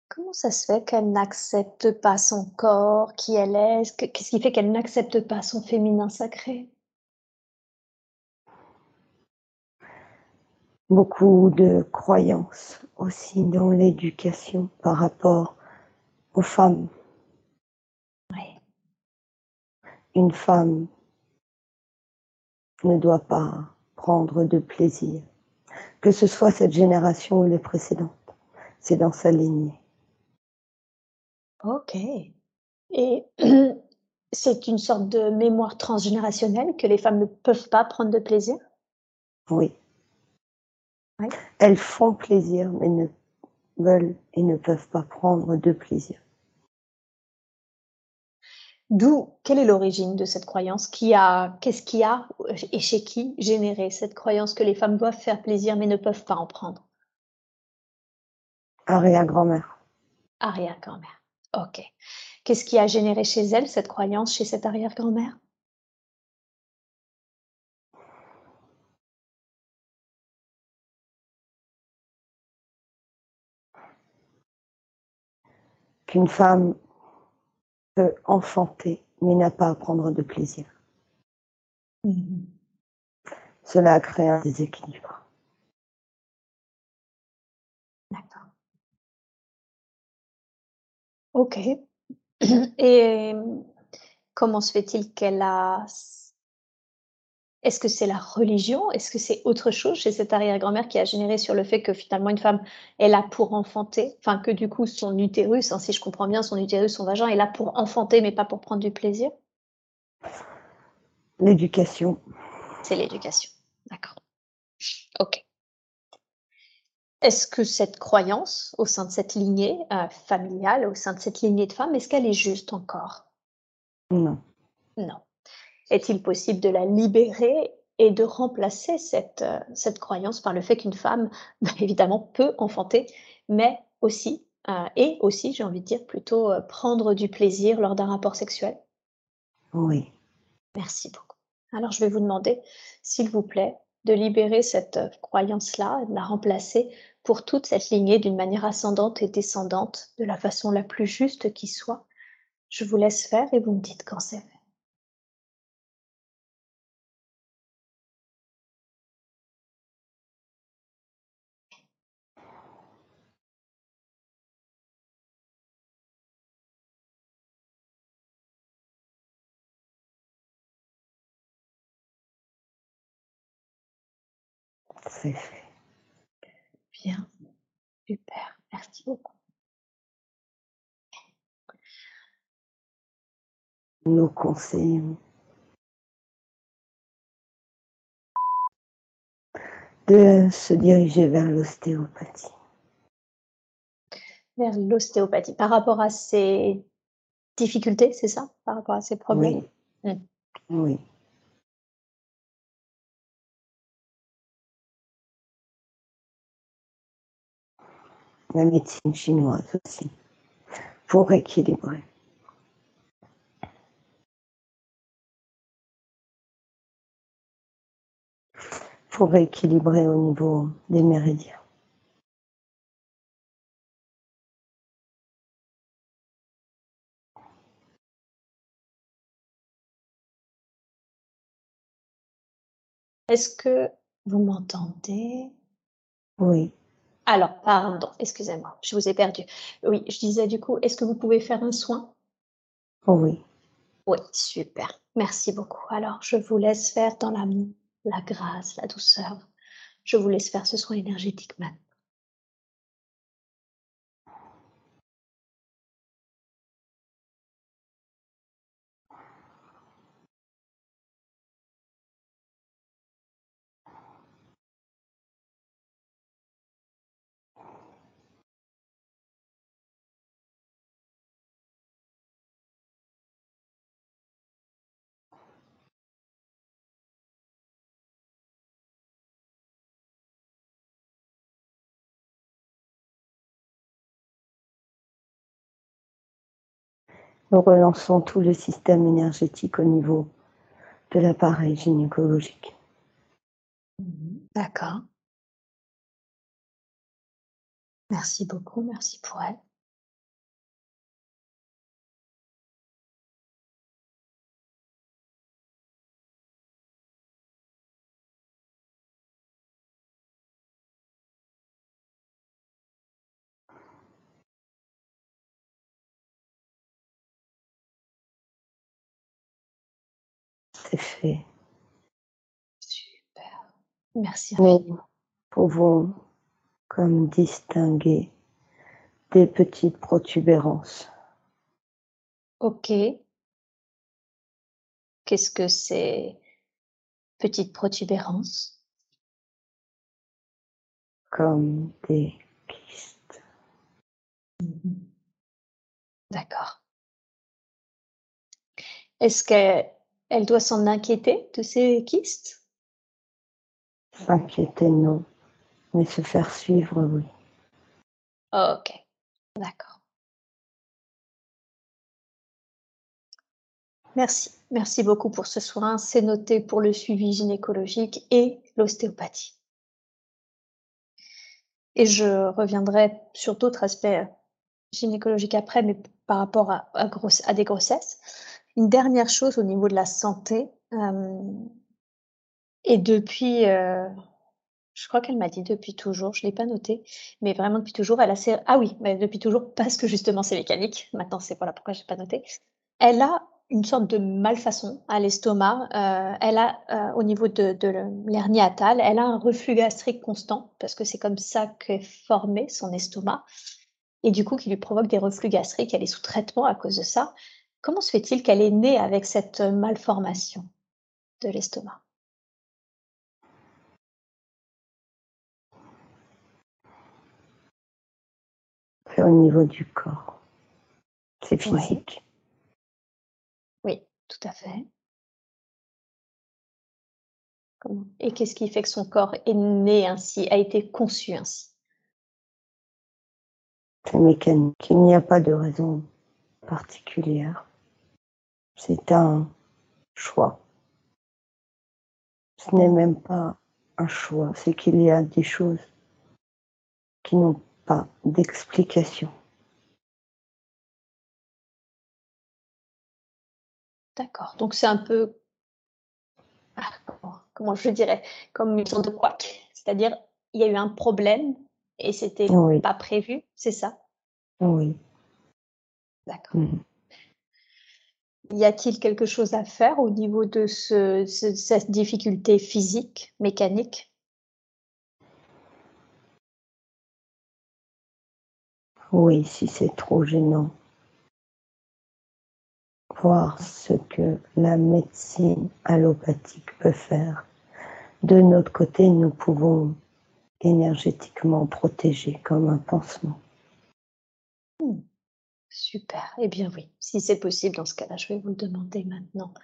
Comment ça se fait qu'elle n'accepte pas son corps, qui elle est? Qu'est-ce qui fait qu'elle n'accepte pas son féminin sacré? Beaucoup de croyances aussi dans l'éducation par rapport aux femmes. Une femme ne doit pas prendre de plaisir, que ce soit cette génération ou les précédentes. C'est dans sa lignée. Ok. Et c'est une sorte de mémoire transgénérationnelle que les femmes ne peuvent pas prendre de plaisir? Oui. Elles font plaisir, mais ne veulent et ne peuvent pas prendre de plaisir. D'où, quelle est l'origine de cette croyance qui a, Qu'est-ce qui a et chez qui généré cette croyance que les femmes doivent faire plaisir mais ne peuvent pas en prendre? Arrière-grand-mère. Arrière-grand-mère. Ok. Qu'est-ce qui a généré chez elle cette croyance, chez cette arrière-grand-mère Qu'une femme enfanter, mais n'a pas à prendre de plaisir. Mm-hmm. Cela a créé un déséquilibre. D'accord. Ok. Et comment se fait-il qu'elle a est-ce que c'est la religion? Est-ce que c'est autre chose? Chez cette arrière-grand-mère qui a généré sur le fait que finalement une femme est là pour enfanter Enfin, que du coup son utérus, hein, si je comprends bien, son utérus, son vagin est là pour enfanter mais pas pour prendre du plaisir? L'éducation. C'est l'éducation. D'accord. Ok. Est-ce que cette croyance au sein de cette lignée euh, familiale, au sein de cette lignée de femmes, est-ce qu'elle est juste encore? Non. Non. Est-il possible de la libérer et de remplacer cette, euh, cette croyance par le fait qu'une femme, bah, évidemment, peut enfanter, mais aussi, euh, et aussi, j'ai envie de dire, plutôt prendre du plaisir lors d'un rapport sexuel? Oui. Merci beaucoup. Alors, je vais vous demander, s'il vous plaît, de libérer cette euh, croyance-là, de la remplacer pour toute cette lignée d'une manière ascendante et descendante, de la façon la plus juste qui soit. Je vous laisse faire et vous me dites quand c'est fait. C'est fait. Bien. Super. Merci beaucoup. Nous conseillons de se diriger vers l'ostéopathie. Vers l'ostéopathie. Par rapport à ces difficultés, c'est ça? Par rapport à ces problèmes? Oui. Mmh. Oui. La médecine chinoise aussi, pour équilibrer. Pour équilibrer au niveau des méridiens. Est-ce que vous m'entendez? Oui. Alors, pardon, excusez-moi, je vous ai perdu. Oui, je disais du coup, est-ce que vous pouvez faire un soin? Oui. Oui, super. Merci beaucoup. Alors, je vous laisse faire dans l'amour, la grâce, la douceur. Je vous laisse faire ce soin énergétique maintenant. Nous relançons tout le système énergétique au niveau de l'appareil gynécologique. D'accord. Merci beaucoup, merci pour elle. C'est fait. Super. Merci. Nous pouvons comme distinguer des petites protubérances. Ok. Qu'est-ce que ces petites protubérances? Comme des kystes. D'accord. Est-ce qu'elle doit s'en inquiéter de ces kystes? S'inquiéter, non. Mais se faire suivre, oui. Ok. D'accord. Merci. Merci beaucoup pour ce soin. C'est noté pour le suivi gynécologique et l'ostéopathie. Et je reviendrai sur d'autres aspects gynécologiques après, mais par rapport à, à, à des grossesses. Une dernière chose au niveau de la santé. Euh, et depuis, euh, je crois qu'elle m'a dit depuis toujours, je ne l'ai pas noté, mais vraiment depuis toujours, elle a ses... Ah oui, mais depuis toujours, parce que justement c'est mécanique. Maintenant, c'est voilà pourquoi je n'ai pas noté. Elle a une sorte de malfaçon à l'estomac. Euh, elle a, au niveau de, de atale, elle a un reflux gastrique constant, parce que c'est comme ça qu'est formé son estomac, et du coup qui lui provoque des reflux gastriques. Elle est sous traitement à cause de ça. Comment se fait-il qu'elle est née avec cette malformation de l'estomac? C'est au niveau du corps. C'est physique. Oui. tout à fait. Et qu'est-ce qui fait que son corps est né ainsi, a été conçu ainsi? C'est mécanique. Il n'y a pas de raison particulière. C'est un choix. Ce n'est même pas un choix, c'est qu'il y a des choses qui n'ont pas d'explication. D'accord. Donc c'est un peu, ah, comment, je dirais, comme une sorte de quoi C'est-à-dire, il y a eu un problème et c'était pas prévu, c'est ça? Oui. D'accord. Mmh. Y a-t-il quelque chose à faire au niveau de cette difficulté physique, mécanique? Oui, si c'est trop gênant. Voir ce que la médecine allopathique peut faire. De notre côté, nous pouvons énergétiquement protéger comme un pansement. Mmh. Super. Eh bien oui, si c'est possible, dans ce cas-là, je vais vous demander maintenant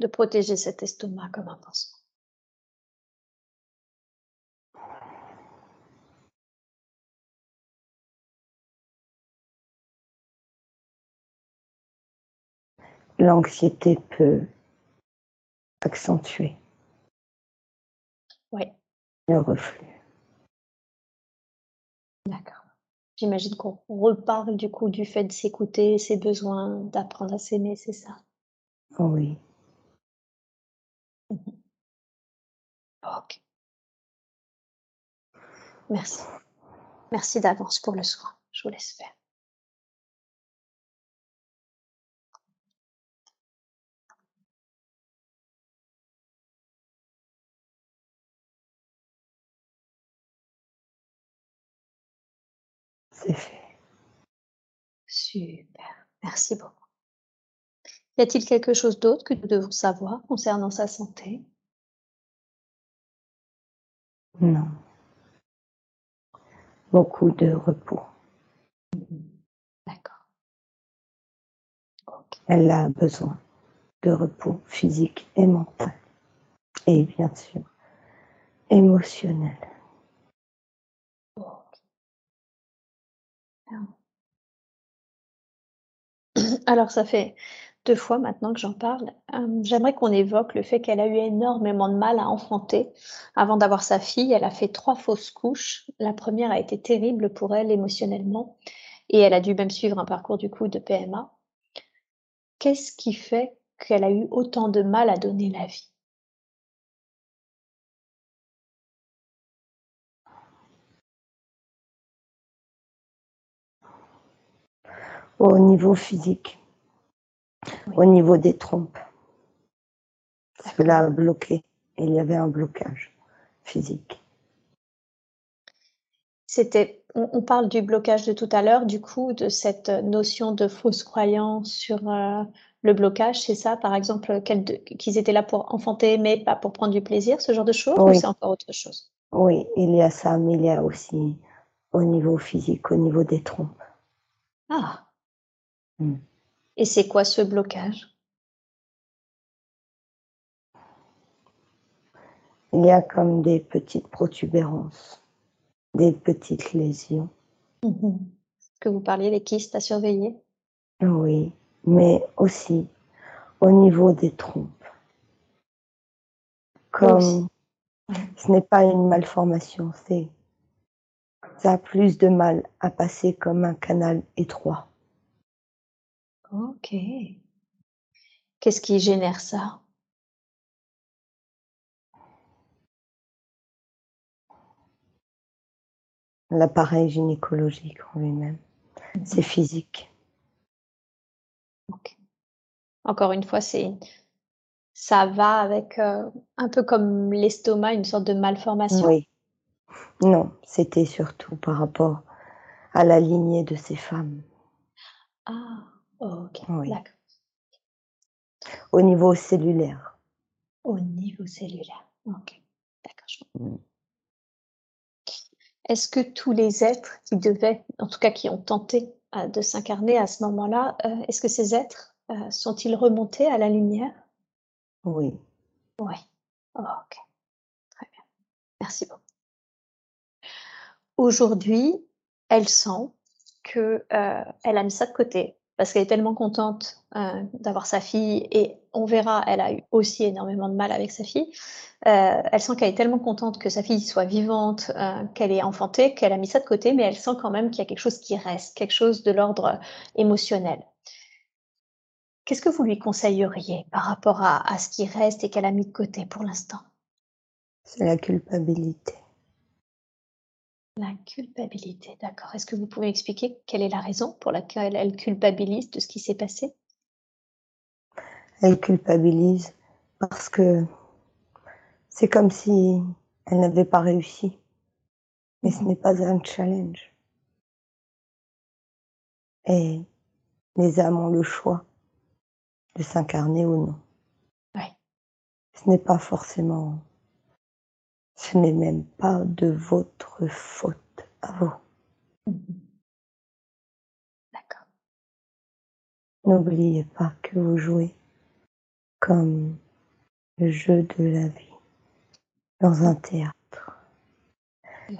de protéger cet estomac comme un pansement. L'anxiété peut accentuer oui. le reflux. D'accord. J'imagine qu'on reparle du coup du fait de s'écouter, ses besoins, d'apprendre à s'aimer, c'est ça? Oui. Mmh ok. Merci. Merci d'avance pour le soin. Je vous laisse faire. C'est fait. Super, merci beaucoup. Y a-t-il quelque chose d'autre que nous devons savoir concernant sa santé? Non. Beaucoup de repos. D'accord. Elle a besoin de repos physique et mental. Et bien sûr, émotionnel. Alors ça fait deux fois maintenant que j'en parle. j'aimerais qu'on évoque le fait qu'elle a eu énormément de mal à enfanter. Avant d'avoir sa fille, elle a fait trois fausses couches. La première a été terrible pour elle émotionnellement et elle a dû même suivre un parcours du coup de PMA. Qu'est-ce qui fait qu'elle a eu autant de mal à donner la vie? Au niveau physique. Au niveau des trompes. Cela a bloqué. Il y avait un blocage physique. C'était, on, parle du blocage de tout à l'heure, du coup, de cette notion de fausse croyance sur euh, le blocage, c'est ça, par exemple, qu'ils étaient là pour enfanter, mais pas pour prendre du plaisir, ce genre de choses, ou c'est encore autre chose? Oui, il y a ça, mais il y a aussi au niveau physique, au niveau des trompes. Ah, mmh. Et c'est quoi ce blocage? Il y a comme des petites protubérances, des petites lésions. Mmh que vous parliez des kystes à surveiller? Oui, mais aussi au niveau des trompes. Comme ce n'est pas une malformation, c'est ça a plus de mal à passer comme un canal étroit. OK. Qu'est-ce qui génère ça? L'appareil gynécologique en lui-même. Mmh c'est physique. OK. Encore une fois, c'est ça va avec, euh, un peu comme l'estomac, une sorte de malformation? Oui. Non, c'était surtout par rapport à la lignée de ces femmes. Ah! OK, d'accord. Au niveau cellulaire. Au niveau cellulaire, OK. D'accord, je mmh. Est-ce que tous les êtres qui devaient, en tout cas qui ont tenté euh, de s'incarner à ce moment-là, euh, est-ce que ces êtres euh, sont-ils remontés à la lumière? Oui. Oui. Oh, ok. Très bien. Merci beaucoup. Aujourd'hui, elle sent que elle a mis ça de côté parce qu'elle est tellement contente euh, d'avoir sa fille et on verra, elle a eu aussi énormément de mal avec sa fille. Euh, elle sent qu'elle est tellement contente que sa fille soit vivante, euh, qu'elle est enfantée, qu'elle a mis ça de côté, mais elle sent quand même qu'il y a quelque chose qui reste, quelque chose de l'ordre émotionnel. Qu'est-ce que vous lui conseilleriez par rapport à, à ce qui reste et qu'elle a mis de côté pour l'instant? C'est la culpabilité. La culpabilité, d'accord. Est-ce que vous pouvez expliquer quelle est la raison pour laquelle elle culpabilise de ce qui s'est passé? Elle culpabilise parce que c'est comme si elle n'avait pas réussi. Mais ce n'est pas un challenge. Et les âmes ont le choix de s'incarner ou non. Oui. Ce n'est pas forcément ce n'est même pas de votre faute à vous. Mhm. D'accord. N'oubliez pas que vous jouez comme le jeu de la vie dans un théâtre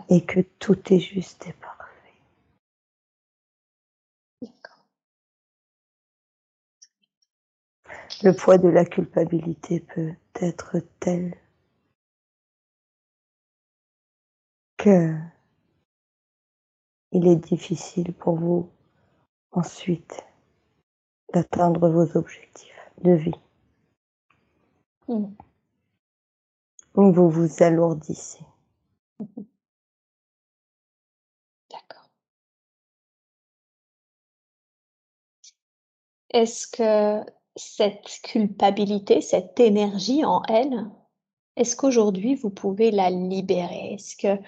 et que tout est juste et parfait. Le poids de la culpabilité peut être tel que il est difficile pour vous ensuite d'atteindre vos objectifs de vie. Mmh. Vous vous alourdissez. D'accord. Est-ce que cette culpabilité, cette énergie en elle, est-ce qu'aujourd'hui vous pouvez la libérer? Est-ce que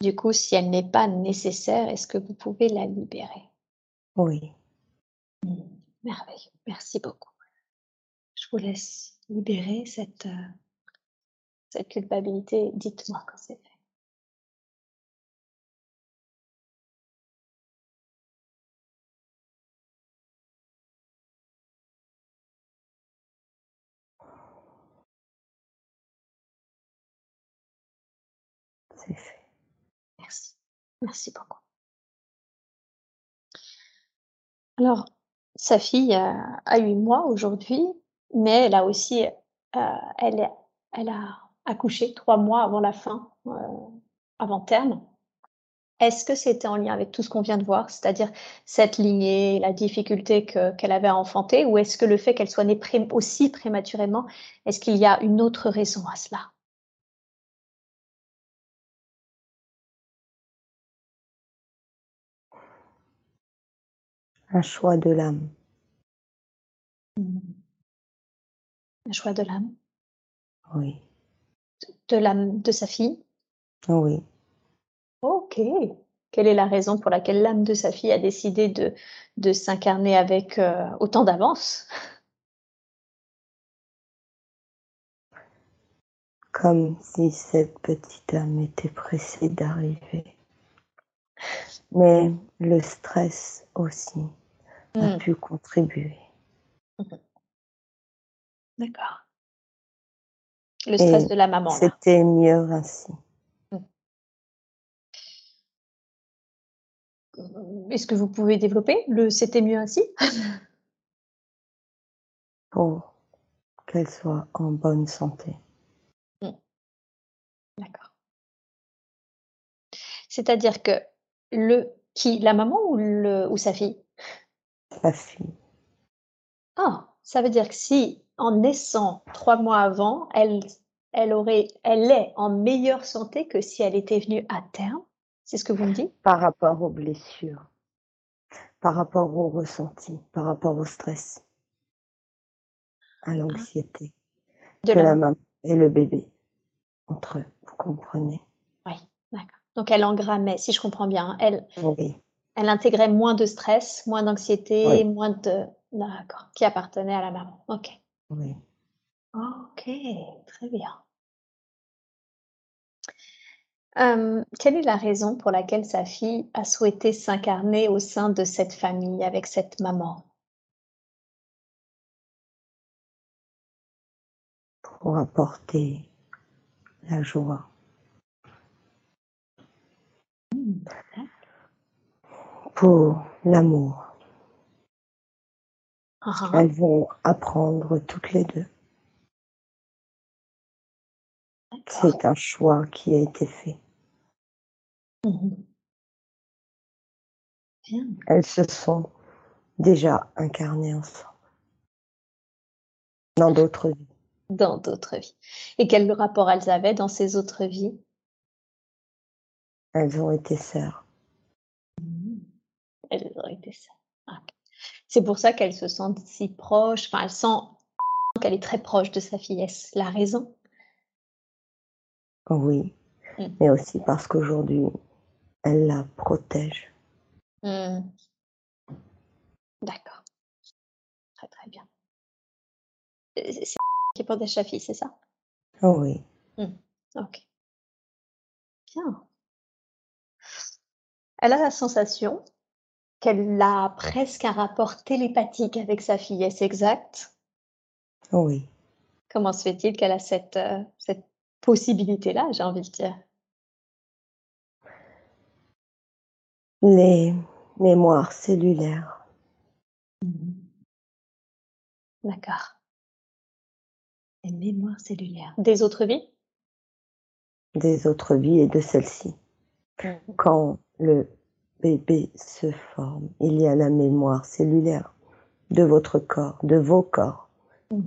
du coup, si elle n'est pas nécessaire, est-ce que vous pouvez la libérer? Oui. Mmh, merveilleux, merci beaucoup. Je vous laisse libérer cette, euh, cette culpabilité. Dites-moi quand c'est Merci. Merci beaucoup. Alors, sa fille a, a 8 mois aujourd'hui, mais elle a aussi, euh, elle a accouché trois mois avant la fin, euh, avant terme. Est-ce que c'était en lien avec tout ce qu'on vient de voir, c'est-à-dire cette lignée, la difficulté que, qu'elle avait à enfanter, ou est-ce que le fait qu'elle soit née aussi prématurément, est-ce qu'il y a une autre raison à cela? Un choix de l'âme. Un choix de l'âme Oui. De l'âme de sa fille Oui. Ok. Quelle est la raison pour laquelle l'âme de sa fille a décidé de, de s'incarner avec euh, autant d'avance? Comme si cette petite âme était pressée d'arriver. Mais le stress aussi a Mmh. pu contribuer. D'accord. Le stress Et de la maman, c'était mieux ainsi. Est-ce que vous pouvez développer le c'était mieux ainsi? Pour qu'elle soit en bonne santé. D'accord. C'est-à-dire que le qui la maman ou le ou sa fille? Sa fille. Ah, ça veut dire que si en naissant trois mois avant, elle elle aurait elle est en meilleure santé que si elle était venue à terme? C'est ce que vous me dites? Par rapport aux blessures, par rapport au ressenti, par rapport au stress, à l'anxiété De que la la maman et le bébé entre eux, vous comprenez? Oui, d'accord. Donc elle engrammait, si je comprends bien, elle Oui. elle intégrait moins de stress, moins d'anxiété, Oui. moins de d'accord, qui appartenait à la maman. OK. Oui. OK, très bien. quelle est la raison pour laquelle sa fille a souhaité s'incarner au sein de cette famille avec cette maman? Pour apporter la joie. Pour l'amour. Ah. Elles vont apprendre toutes les deux. C'est un choix qui a été fait. Mmh Bien. Elles se sont déjà incarnées ensemble. Dans d'autres vies. Dans d'autres vies. Et quel rapport elles avaient dans ces autres vies? Elles ont été sœurs. Mmh. Elles ont été sœurs. C'est pour ça qu'elles se sentent si proches, enfin, elle sent qu'elle est très proche de sa fille. Est-ce la raison? Oui, Mmh. mais aussi parce qu'aujourd'hui, elle la protège. Mmh. D'accord. Très, très bien. Et c'est c'est qui protège sa fille, c'est ça? Oui. OK. Bien. Elle a la sensation qu'elle a presque un rapport télépathique avec sa fille, est-ce exact? Oui. Comment se fait-il qu'elle a cette, heu, cette possibilité-là, j'ai envie de dire? Les mémoires cellulaires. Mmh D'accord. Les mémoires cellulaires. Des autres vies? des autres vies et de celle-ci. Quand le bébé se forme, il y a la mémoire cellulaire de votre corps, de vos corps, Mmh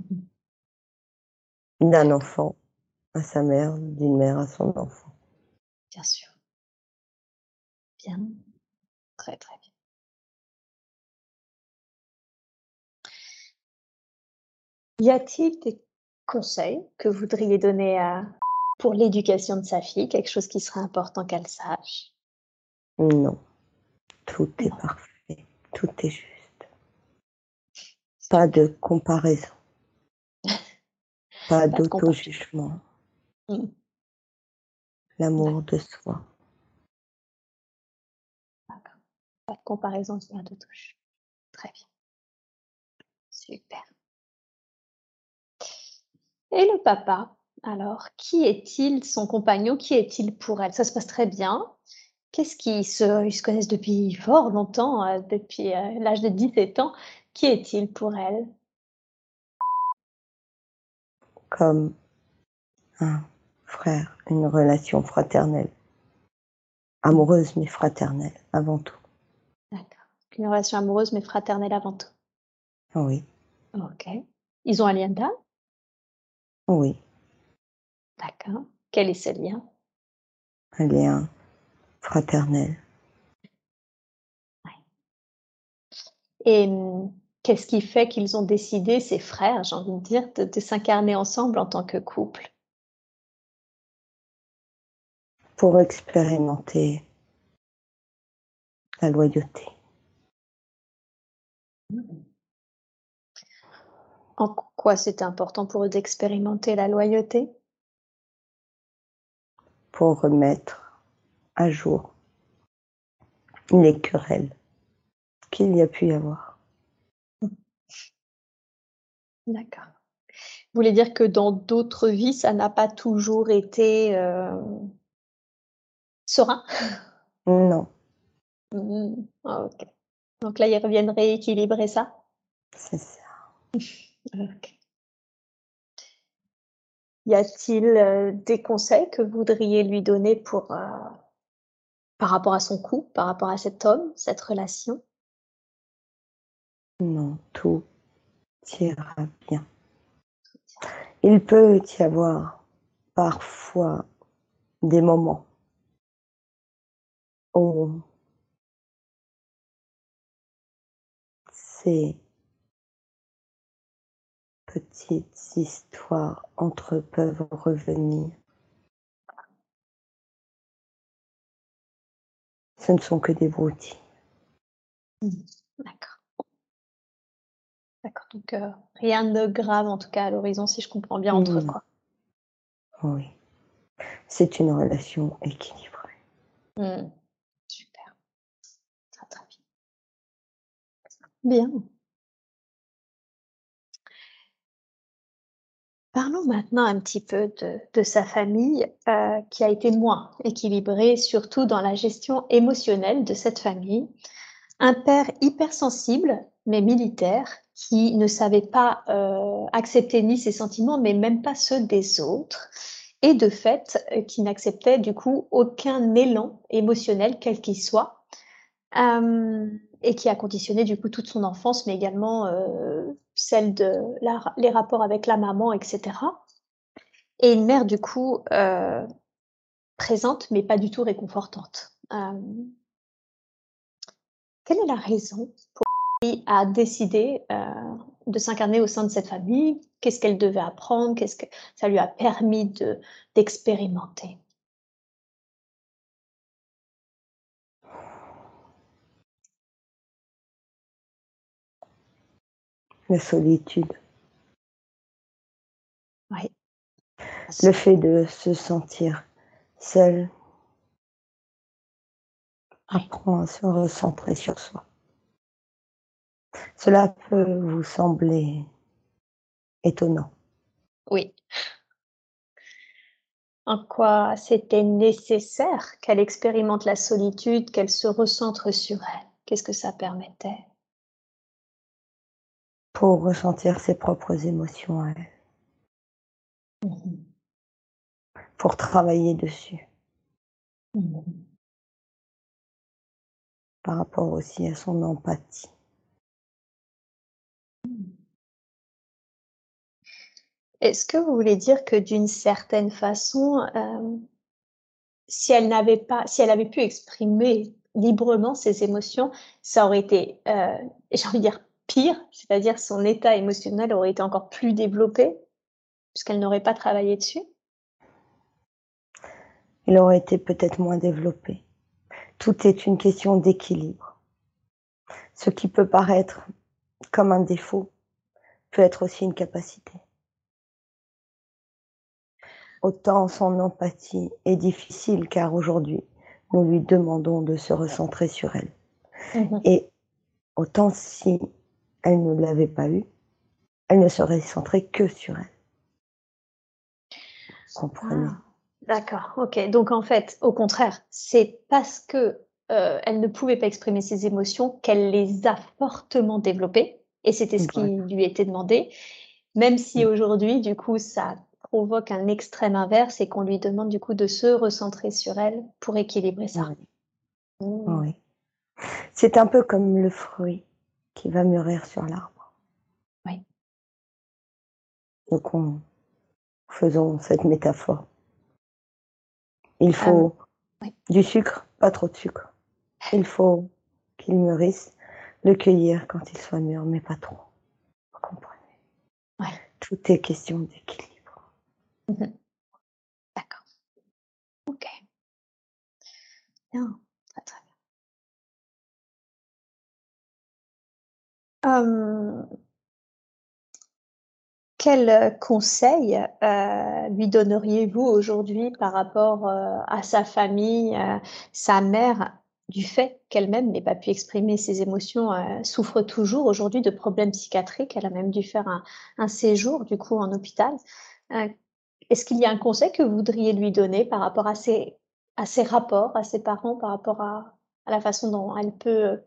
d'un enfant à sa mère, d'une mère à son enfant. Bien sûr. Bien. Très, très bien. Y a-t-il des conseils que vous voudriez donner à pour l'éducation de sa fille, quelque chose qui serait important qu'elle sache? Non, tout est Non. parfait, tout est juste. Pas de comparaison, pas Pas d'auto-jugement, Mmh. l'amour de soi. D'accord. Pas de comparaison, pas de touche. Très bien. Super. Et le papa, alors, qui est-il, son compagnon, qui est-il pour elle? Ça se passe très bien. Qu'est-ce qu'ils se ils se connaissent depuis fort longtemps, heu, depuis, heu, l'âge de 17 ans. Qui est-il pour elle? Comme un frère, une relation fraternelle. Amoureuse mais fraternelle avant tout. D'accord. Une relation amoureuse mais fraternelle avant tout. Oui, OK. Ils ont un lien d'âme? oui, D'accord. Quel est ce lien? un lien fraternel. Et mmh, qu'est-ce qui fait qu'ils ont décidé, ces frères, j'ai envie de dire, de de s'incarner ensemble en tant que couple? Pour expérimenter la loyauté. En quoi c'était important pour eux d'expérimenter la loyauté? Pour remettre à jour les querelles qu'il y a pu y avoir. D'accord. Vous voulez dire que dans d'autres vies, ça n'a pas toujours été, hem serein? Non, Mmh Ah OK. Donc là, ils reviennent rééquilibrer ça? c'est ça. OK. Y a-t-il, heu, des conseils que vous voudriez lui donner pour, heu, par rapport à son couple, par rapport à cet homme, cette relation? Non, tout ira bien. Il peut y avoir parfois des moments où ces petites histoires entre eux peuvent revenir. Ce ne sont que des broutilles. Mmh. D'accord. D'accord, donc heu, rien de grave en tout cas à l'horizon si je comprends bien entre quoi? Oui. C'est une relation équilibrée. Mmh. Super. Très, très bien. Bien. Parlons maintenant un petit peu de, de sa famille euh, qui a été moins équilibrée, surtout dans la gestion émotionnelle de cette famille. Un père hypersensible, mais militaire, qui ne savait pas euh, accepter ni ses sentiments, mais même pas ceux des autres, et de fait, euh, qui n'acceptait du coup aucun élan émotionnel, quel qu'il soit. Et qui a conditionné du coup toute son enfance, mais également euh, celle de les rapports avec la maman, etc. Et une mère du coup euh, présente, mais pas du tout réconfortante. Euh, quelle est la raison pour lui a décidé de s'incarner au sein de cette famille? Qu'est-ce qu'elle devait apprendre? Qu'est-ce que ça lui a permis de d'expérimenter? La solitude. Oui. Le fait de se sentir seul apprend à se recentrer sur soi. Cela peut vous sembler étonnant. Oui. En quoi c'était nécessaire qu'elle expérimente la solitude, qu'elle se recentre sur elle? Qu'est-ce que ça permettait? Pour ressentir ses propres émotions à elle. Mmh pour travailler dessus. Mmh Par rapport aussi à son empathie. Est-ce que vous voulez dire que d'une certaine façon, euh, si elle n'avait pas, si elle avait pu exprimer librement ses émotions, ça aurait été, euh, j'ai envie de dire, pire, c'est-à-dire son état émotionnel aurait été encore plus développé, puisqu'elle n'aurait pas travaillé dessus? Il aurait été peut-être moins développé. Tout est une question d'équilibre. Ce qui peut paraître comme un défaut peut être aussi une capacité. Autant son empathie est difficile car aujourd'hui, nous lui demandons de se recentrer sur elle. Mmh Et autant si elle ne l'avait pas eu, elle ne serait centrée que sur elle. Comprenez? Ah, D'accord, ok. Donc en fait, au contraire, c'est parce que euh, elle ne pouvait pas exprimer ses émotions qu'elle les a fortement développées, et c'était ce qui lui était demandé. Même si aujourd'hui, du coup, ça provoque un extrême inverse et qu'on lui demande du coup de se recentrer sur elle pour équilibrer ça. Oui. Mmh. oui. C'est un peu comme le fruit qui va mûrir sur l'arbre. Oui. Donc, on, faisons cette métaphore. Il faut euh, oui. du sucre, pas trop de sucre. Il faut qu'il mûrisse, le cueillir quand il soit mûr, mais pas trop. Vous comprenez? Ouais. Tout est question d'équilibre. Mmh D'accord. Ok. Bien. Quel conseil lui donneriez-vous aujourd'hui par rapport à sa famille, sa mère, du fait qu'elle-même n'ait pas pu exprimer ses émotions, souffre toujours aujourd'hui de problèmes psychiatriques. Elle a même dû faire un, séjour du coup en hôpital. Est-ce qu'il y a un conseil que vous voudriez lui donner par rapport à ses, rapports, à ses parents, par rapport à, la façon dont elle peut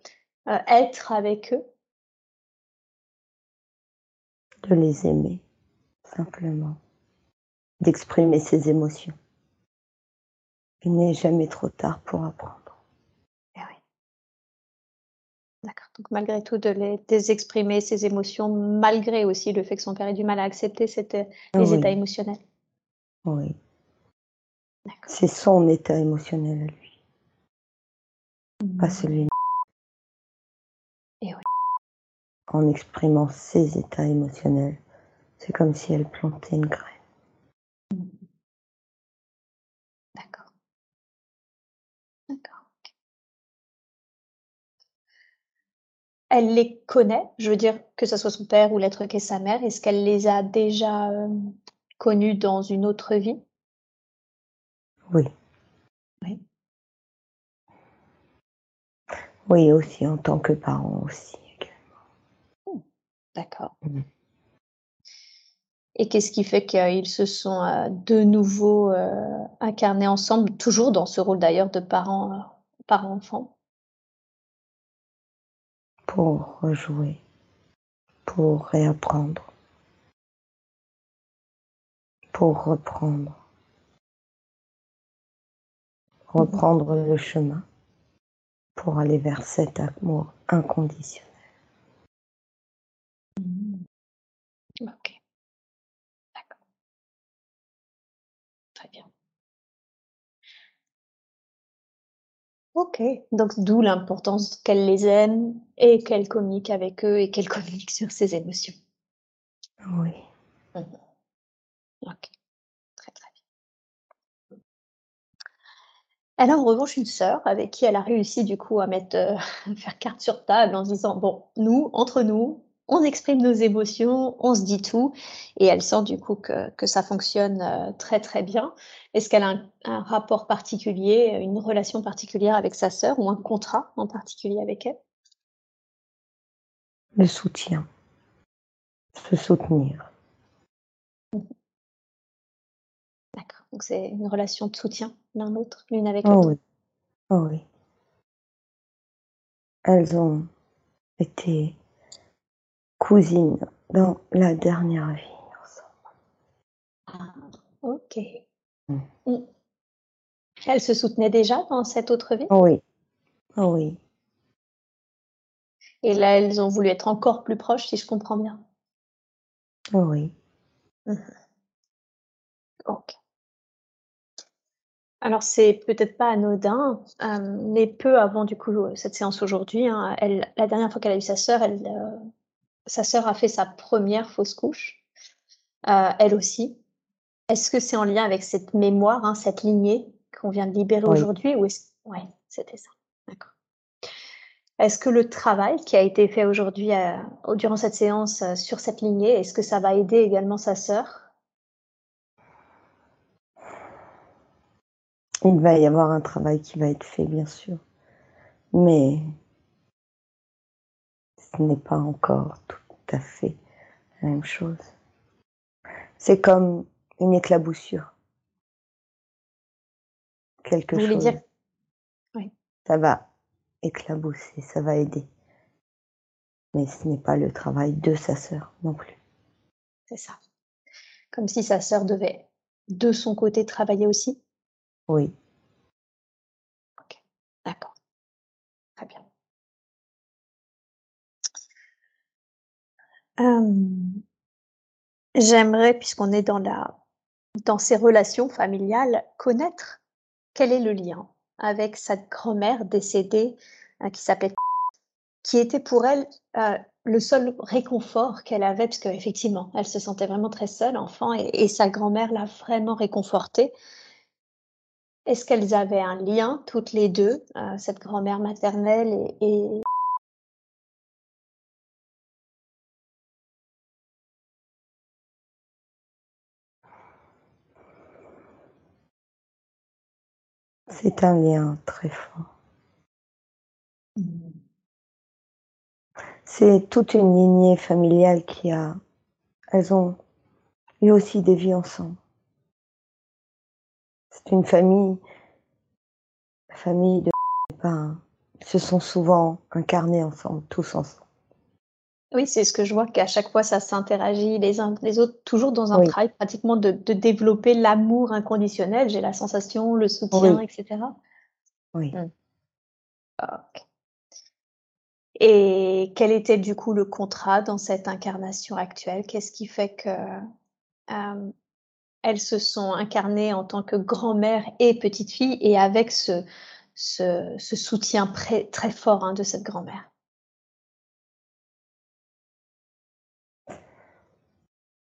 être avec eux? De les aimer, simplement, d'exprimer ses émotions. Il n'est jamais trop tard pour apprendre. Eh oui. D'accord. Donc malgré tout, de les, de exprimer ses émotions, malgré aussi le fait que son père ait du mal à accepter cette, les oui. états émotionnels. Oui. C'est son état émotionnel à lui, mmh. pas celui. Et oui en exprimant ses états émotionnels. C'est comme si elle plantait une graine. D'accord. D'accord. Elle les connaît, je veux dire que ce soit son père ou l'être qu'est sa mère. Est-ce qu'elle les a déjà euh, connus dans une autre vie? Oui. Oui. Oui, aussi en tant que parent aussi. D'accord. Mmh. Et qu'est-ce qui fait qu'ils se sont, heu, de nouveau, heu, incarnés ensemble, toujours dans ce rôle d'ailleurs de parent, heu, parent-enfant? Pour rejouer, pour réapprendre. Pour reprendre. Reprendre le chemin pour aller vers cet amour inconditionnel. OK, donc d'où l'importance qu'elle les aime et qu'elle communique avec eux et qu'elle communique sur ses émotions. Oui. Mmh OK. Très, très bien. Elle a en revanche une sœur avec qui elle a réussi du coup à mettre, heu, faire carte sur table en se disant: «Bon, nous, entre nous, on exprime nos émotions, on se dit tout» et elle sent du coup que que ça fonctionne, heu, très, très bien. Est-ce qu'elle a un un rapport particulier, une relation particulière avec sa sœur ou un contrat en particulier avec elle? Le soutien. Se soutenir. Mmh D'accord, donc c'est une relation de soutien l'un l'autre, l'une avec Oh l'autre? oui. Oh oui. Elles ont été cousines dans la dernière vie ensemble. Ah, OK. Mmh. Mmh. Elles se soutenaient déjà dans cette autre vie? Oui. Oui. Et là, elles ont voulu être encore plus proches, si je comprends bien? Oui. Mmh OK. Alors c'est peut-être pas anodin, hem, mais peu avant du coup, heu, cette séance aujourd'hui, hein, elle la dernière fois qu'elle a eu sa sœur, elle, heu, sa sœur a fait sa première fausse couche, heu, elle aussi. Est-ce que c'est en lien avec cette mémoire, hein, cette lignée qu'on vient de libérer Oui. aujourd'hui ou est-ce ouais, c'était ça, d'accord. Est-ce que le travail qui a été fait aujourd'hui, au durant cette séance, heu, sur cette lignée, est-ce que ça va aider également sa sœur? Il va y avoir un travail qui va être fait, bien sûr, mais ce n'est pas encore tout à fait la même chose. C'est comme une éclaboussure. Quelque Vous voulez chose. dire? Oui. Ça va éclabousser, ça va aider. Mais ce n'est pas le travail de sa sœur non plus. C'est ça. Comme si sa sœur devait, de son côté, travailler aussi? Oui. OK, d'accord. J'aimerais, puisqu'on est dans la dans ces relations familiales, connaître quel est le lien avec cette grand-mère décédée, heu, qui s'appelait qui était pour elle, le seul réconfort qu'elle avait, parce qu'effectivement, elle se sentait vraiment très seule enfant et sa grand-mère l'a vraiment réconfortée. Est-ce qu'elles avaient un lien toutes les 2, heu, cette grand-mère maternelle et C'est un lien très fort. C'est toute une lignée familiale qui a elles ont eu aussi des vies ensemble. C'est une famille la famille de ben, se sont souvent incarnés ensemble, tous ensemble. Oui, c'est ce que je vois qu'à chaque fois ça s'interagit les uns les autres, toujours dans un Oui. travail pratiquement de de développer l'amour inconditionnel, j'ai la sensation, le soutien Oui. et cetera? Oui. Mmh. OK. Et quel était du coup le contrat dans cette incarnation actuelle? Qu'est-ce qui fait que, hem, elles se sont incarnées en tant que grand-mère et petite-fille et avec ce ce ce soutien très fort, hein, de cette grand-mère?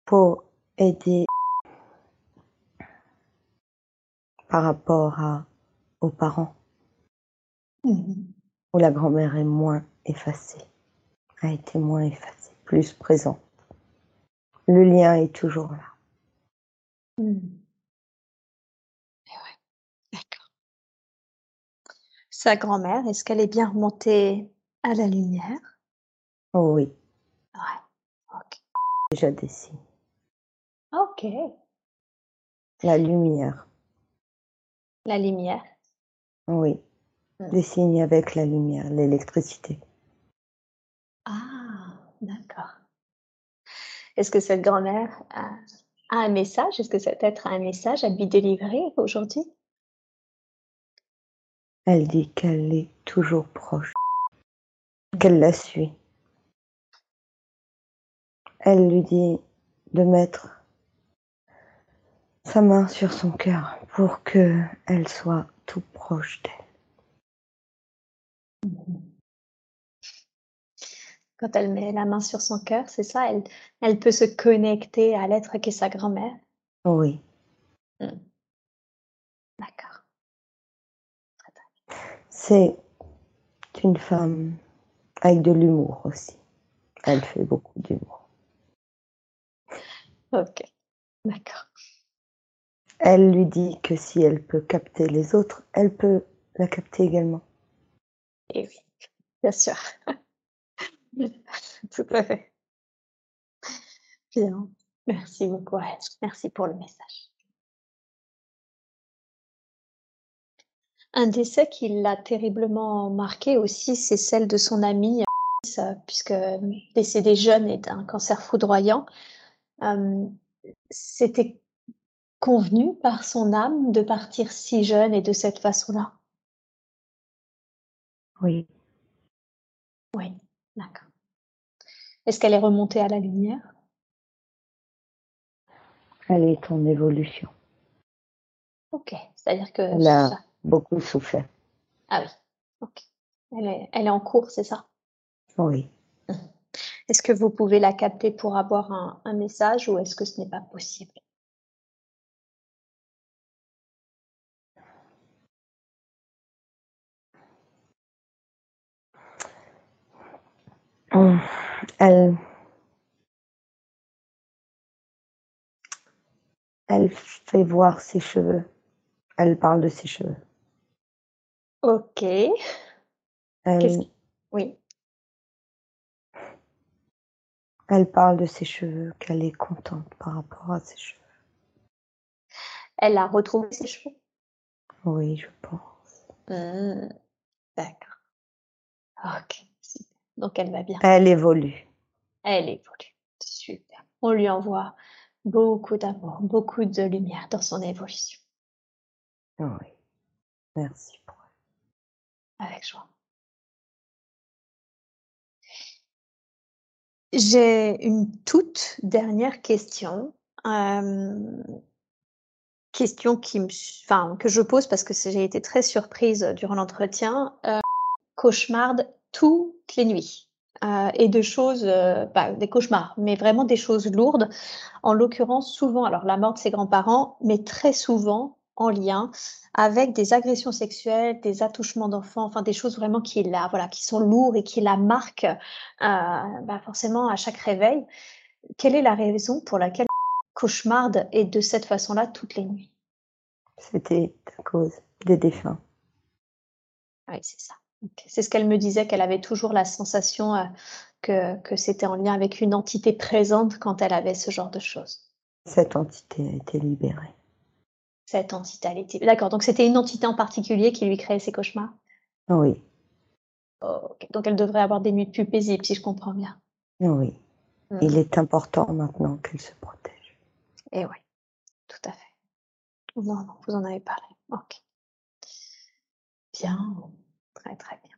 Pour aider par rapport à aux parents. Mmh mh. Où la grand-mère est moins effacée, a été moins effacée, plus présente. Le lien est toujours là. Mmh. Et ouais. sa grand-mère, est-ce qu'elle est bien remontée à la lumière? Oh oui, Ouais. Ok. déjà des signes. Ok. La lumière, La lumière. oui. Mm. Des signes avec la lumière, l'électricité. Ah, d'accord. Est-ce que cette grand-mère a, a un message? Est-ce que cet être a un message à lui délivrer aujourd'hui? Elle dit qu'elle est toujours proche, qu'elle la suit. Elle lui dit de mettre sa main sur son cœur pour que elle soit tout proche d'elle. Quand elle met la main sur son cœur, c'est ça elle, elle peut se connecter à l'être qu'est sa grand-mère? Oui, D'accord. c'est une femme avec de l'humour aussi. Elle fait beaucoup d'humour. Ok. D'accord. Elle lui dit que si elle peut capter les autres, elle peut la capter également. Et oui, bien sûr. Tout à fait. Bien. Merci beaucoup. Merci pour le message. Un décès qui l'a terriblement marqué aussi, c'est celle de son amie, euh, puisque décédée jeune et d'un cancer foudroyant. Euh, C'était convenu par son âme de partir si jeune et de cette façon-là? Oui, Oui, d'accord. Est-ce qu'elle est remontée à la lumière? Elle est en évolution. Ok, c'est-à-dire que Elle a beaucoup souffert. ah oui, ok. Elle est, elle est en cours, c'est ça? Oui, Est-ce que vous pouvez la capter pour avoir un, un message ou est-ce que ce n'est pas possible? Elle, elle fait voir ses cheveux. Elle parle de ses cheveux. Ok. Elle, qui- Oui. elle parle de ses cheveux, qu'elle est contente par rapport à ses cheveux. Elle a retrouvé ses cheveux? Oui, je pense. Hmm, D'accord. Ok. Donc elle va bien. Elle évolue. Elle évolue. Super. On lui envoie beaucoup d'amour, beaucoup de lumière dans son évolution. Oui. Merci pour elle. Avec joie. J'ai une toute dernière question. Euh, question qui me, enfin, que je pose parce que j'ai été très surprise durant l'entretien. Euh, cauchemarde toutes les nuits. Euh, et de choses, euh, pas des cauchemars, mais vraiment des choses lourdes. En l'occurrence, souvent, alors la mort de ses grands-parents, mais très souvent en lien avec des agressions sexuelles, des attouchements d'enfants, enfin des choses vraiment qui la, voilà, qui sont lourdes et qui la marquent euh, bah, forcément à chaque réveil. Quelle est la raison pour laquelle cauchemarde et de cette façon-là toutes les nuits? C'était à cause des défunts. Oui, c'est ça. C'est ce qu'elle me disait, qu'elle avait toujours la sensation euh, que, que c'était en lien avec une entité présente quand elle avait ce genre de choses. Cette entité a été libérée. Cette entité, elle était... D'accord, donc c'était une entité en particulier qui lui créait ces cauchemars? Oui. Donc elle devrait avoir des nuits plus paisibles, si je comprends bien. oui. Mhm. Il est important maintenant qu'elle se protège. Et oui, tout à fait. Non, non, vous en avez parlé. Ok. Bien, très bien.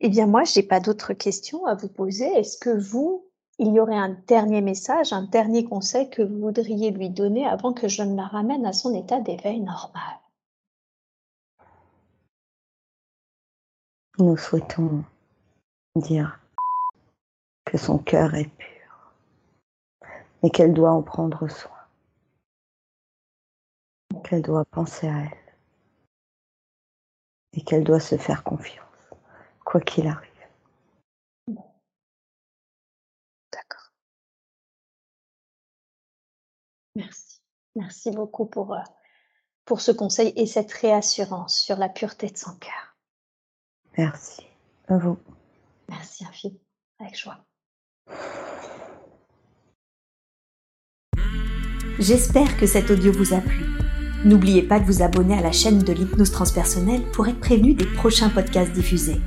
Eh bien, moi, j'ai pas d'autres questions à vous poser. Est-ce que vous, il y aurait un dernier message, un dernier conseil que vous voudriez lui donner avant que je ne la ramène à son état d'éveil normal? Nous souhaitons dire que son cœur est pur, mais qu'elle doit en prendre soin, qu'elle doit penser à elle et qu'elle doit se faire confiance, quoi qu'il arrive. D'accord. Merci. Merci beaucoup pour, euh, pour ce conseil et cette réassurance sur la pureté de son cœur. Merci. À vous. Merci infiniment. Avec joie. J'espère que cet audio vous a plu. N'oubliez pas de vous abonner à la chaîne de l'hypnose transpersonnelle pour être prévenu des prochains podcasts diffusés.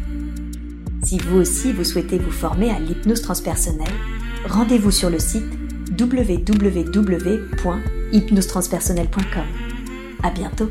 Si vous aussi vous souhaitez vous former à l'hypnose transpersonnelle, rendez-vous sur le site www.hypnosetranspersonnelle.com. À bientôt!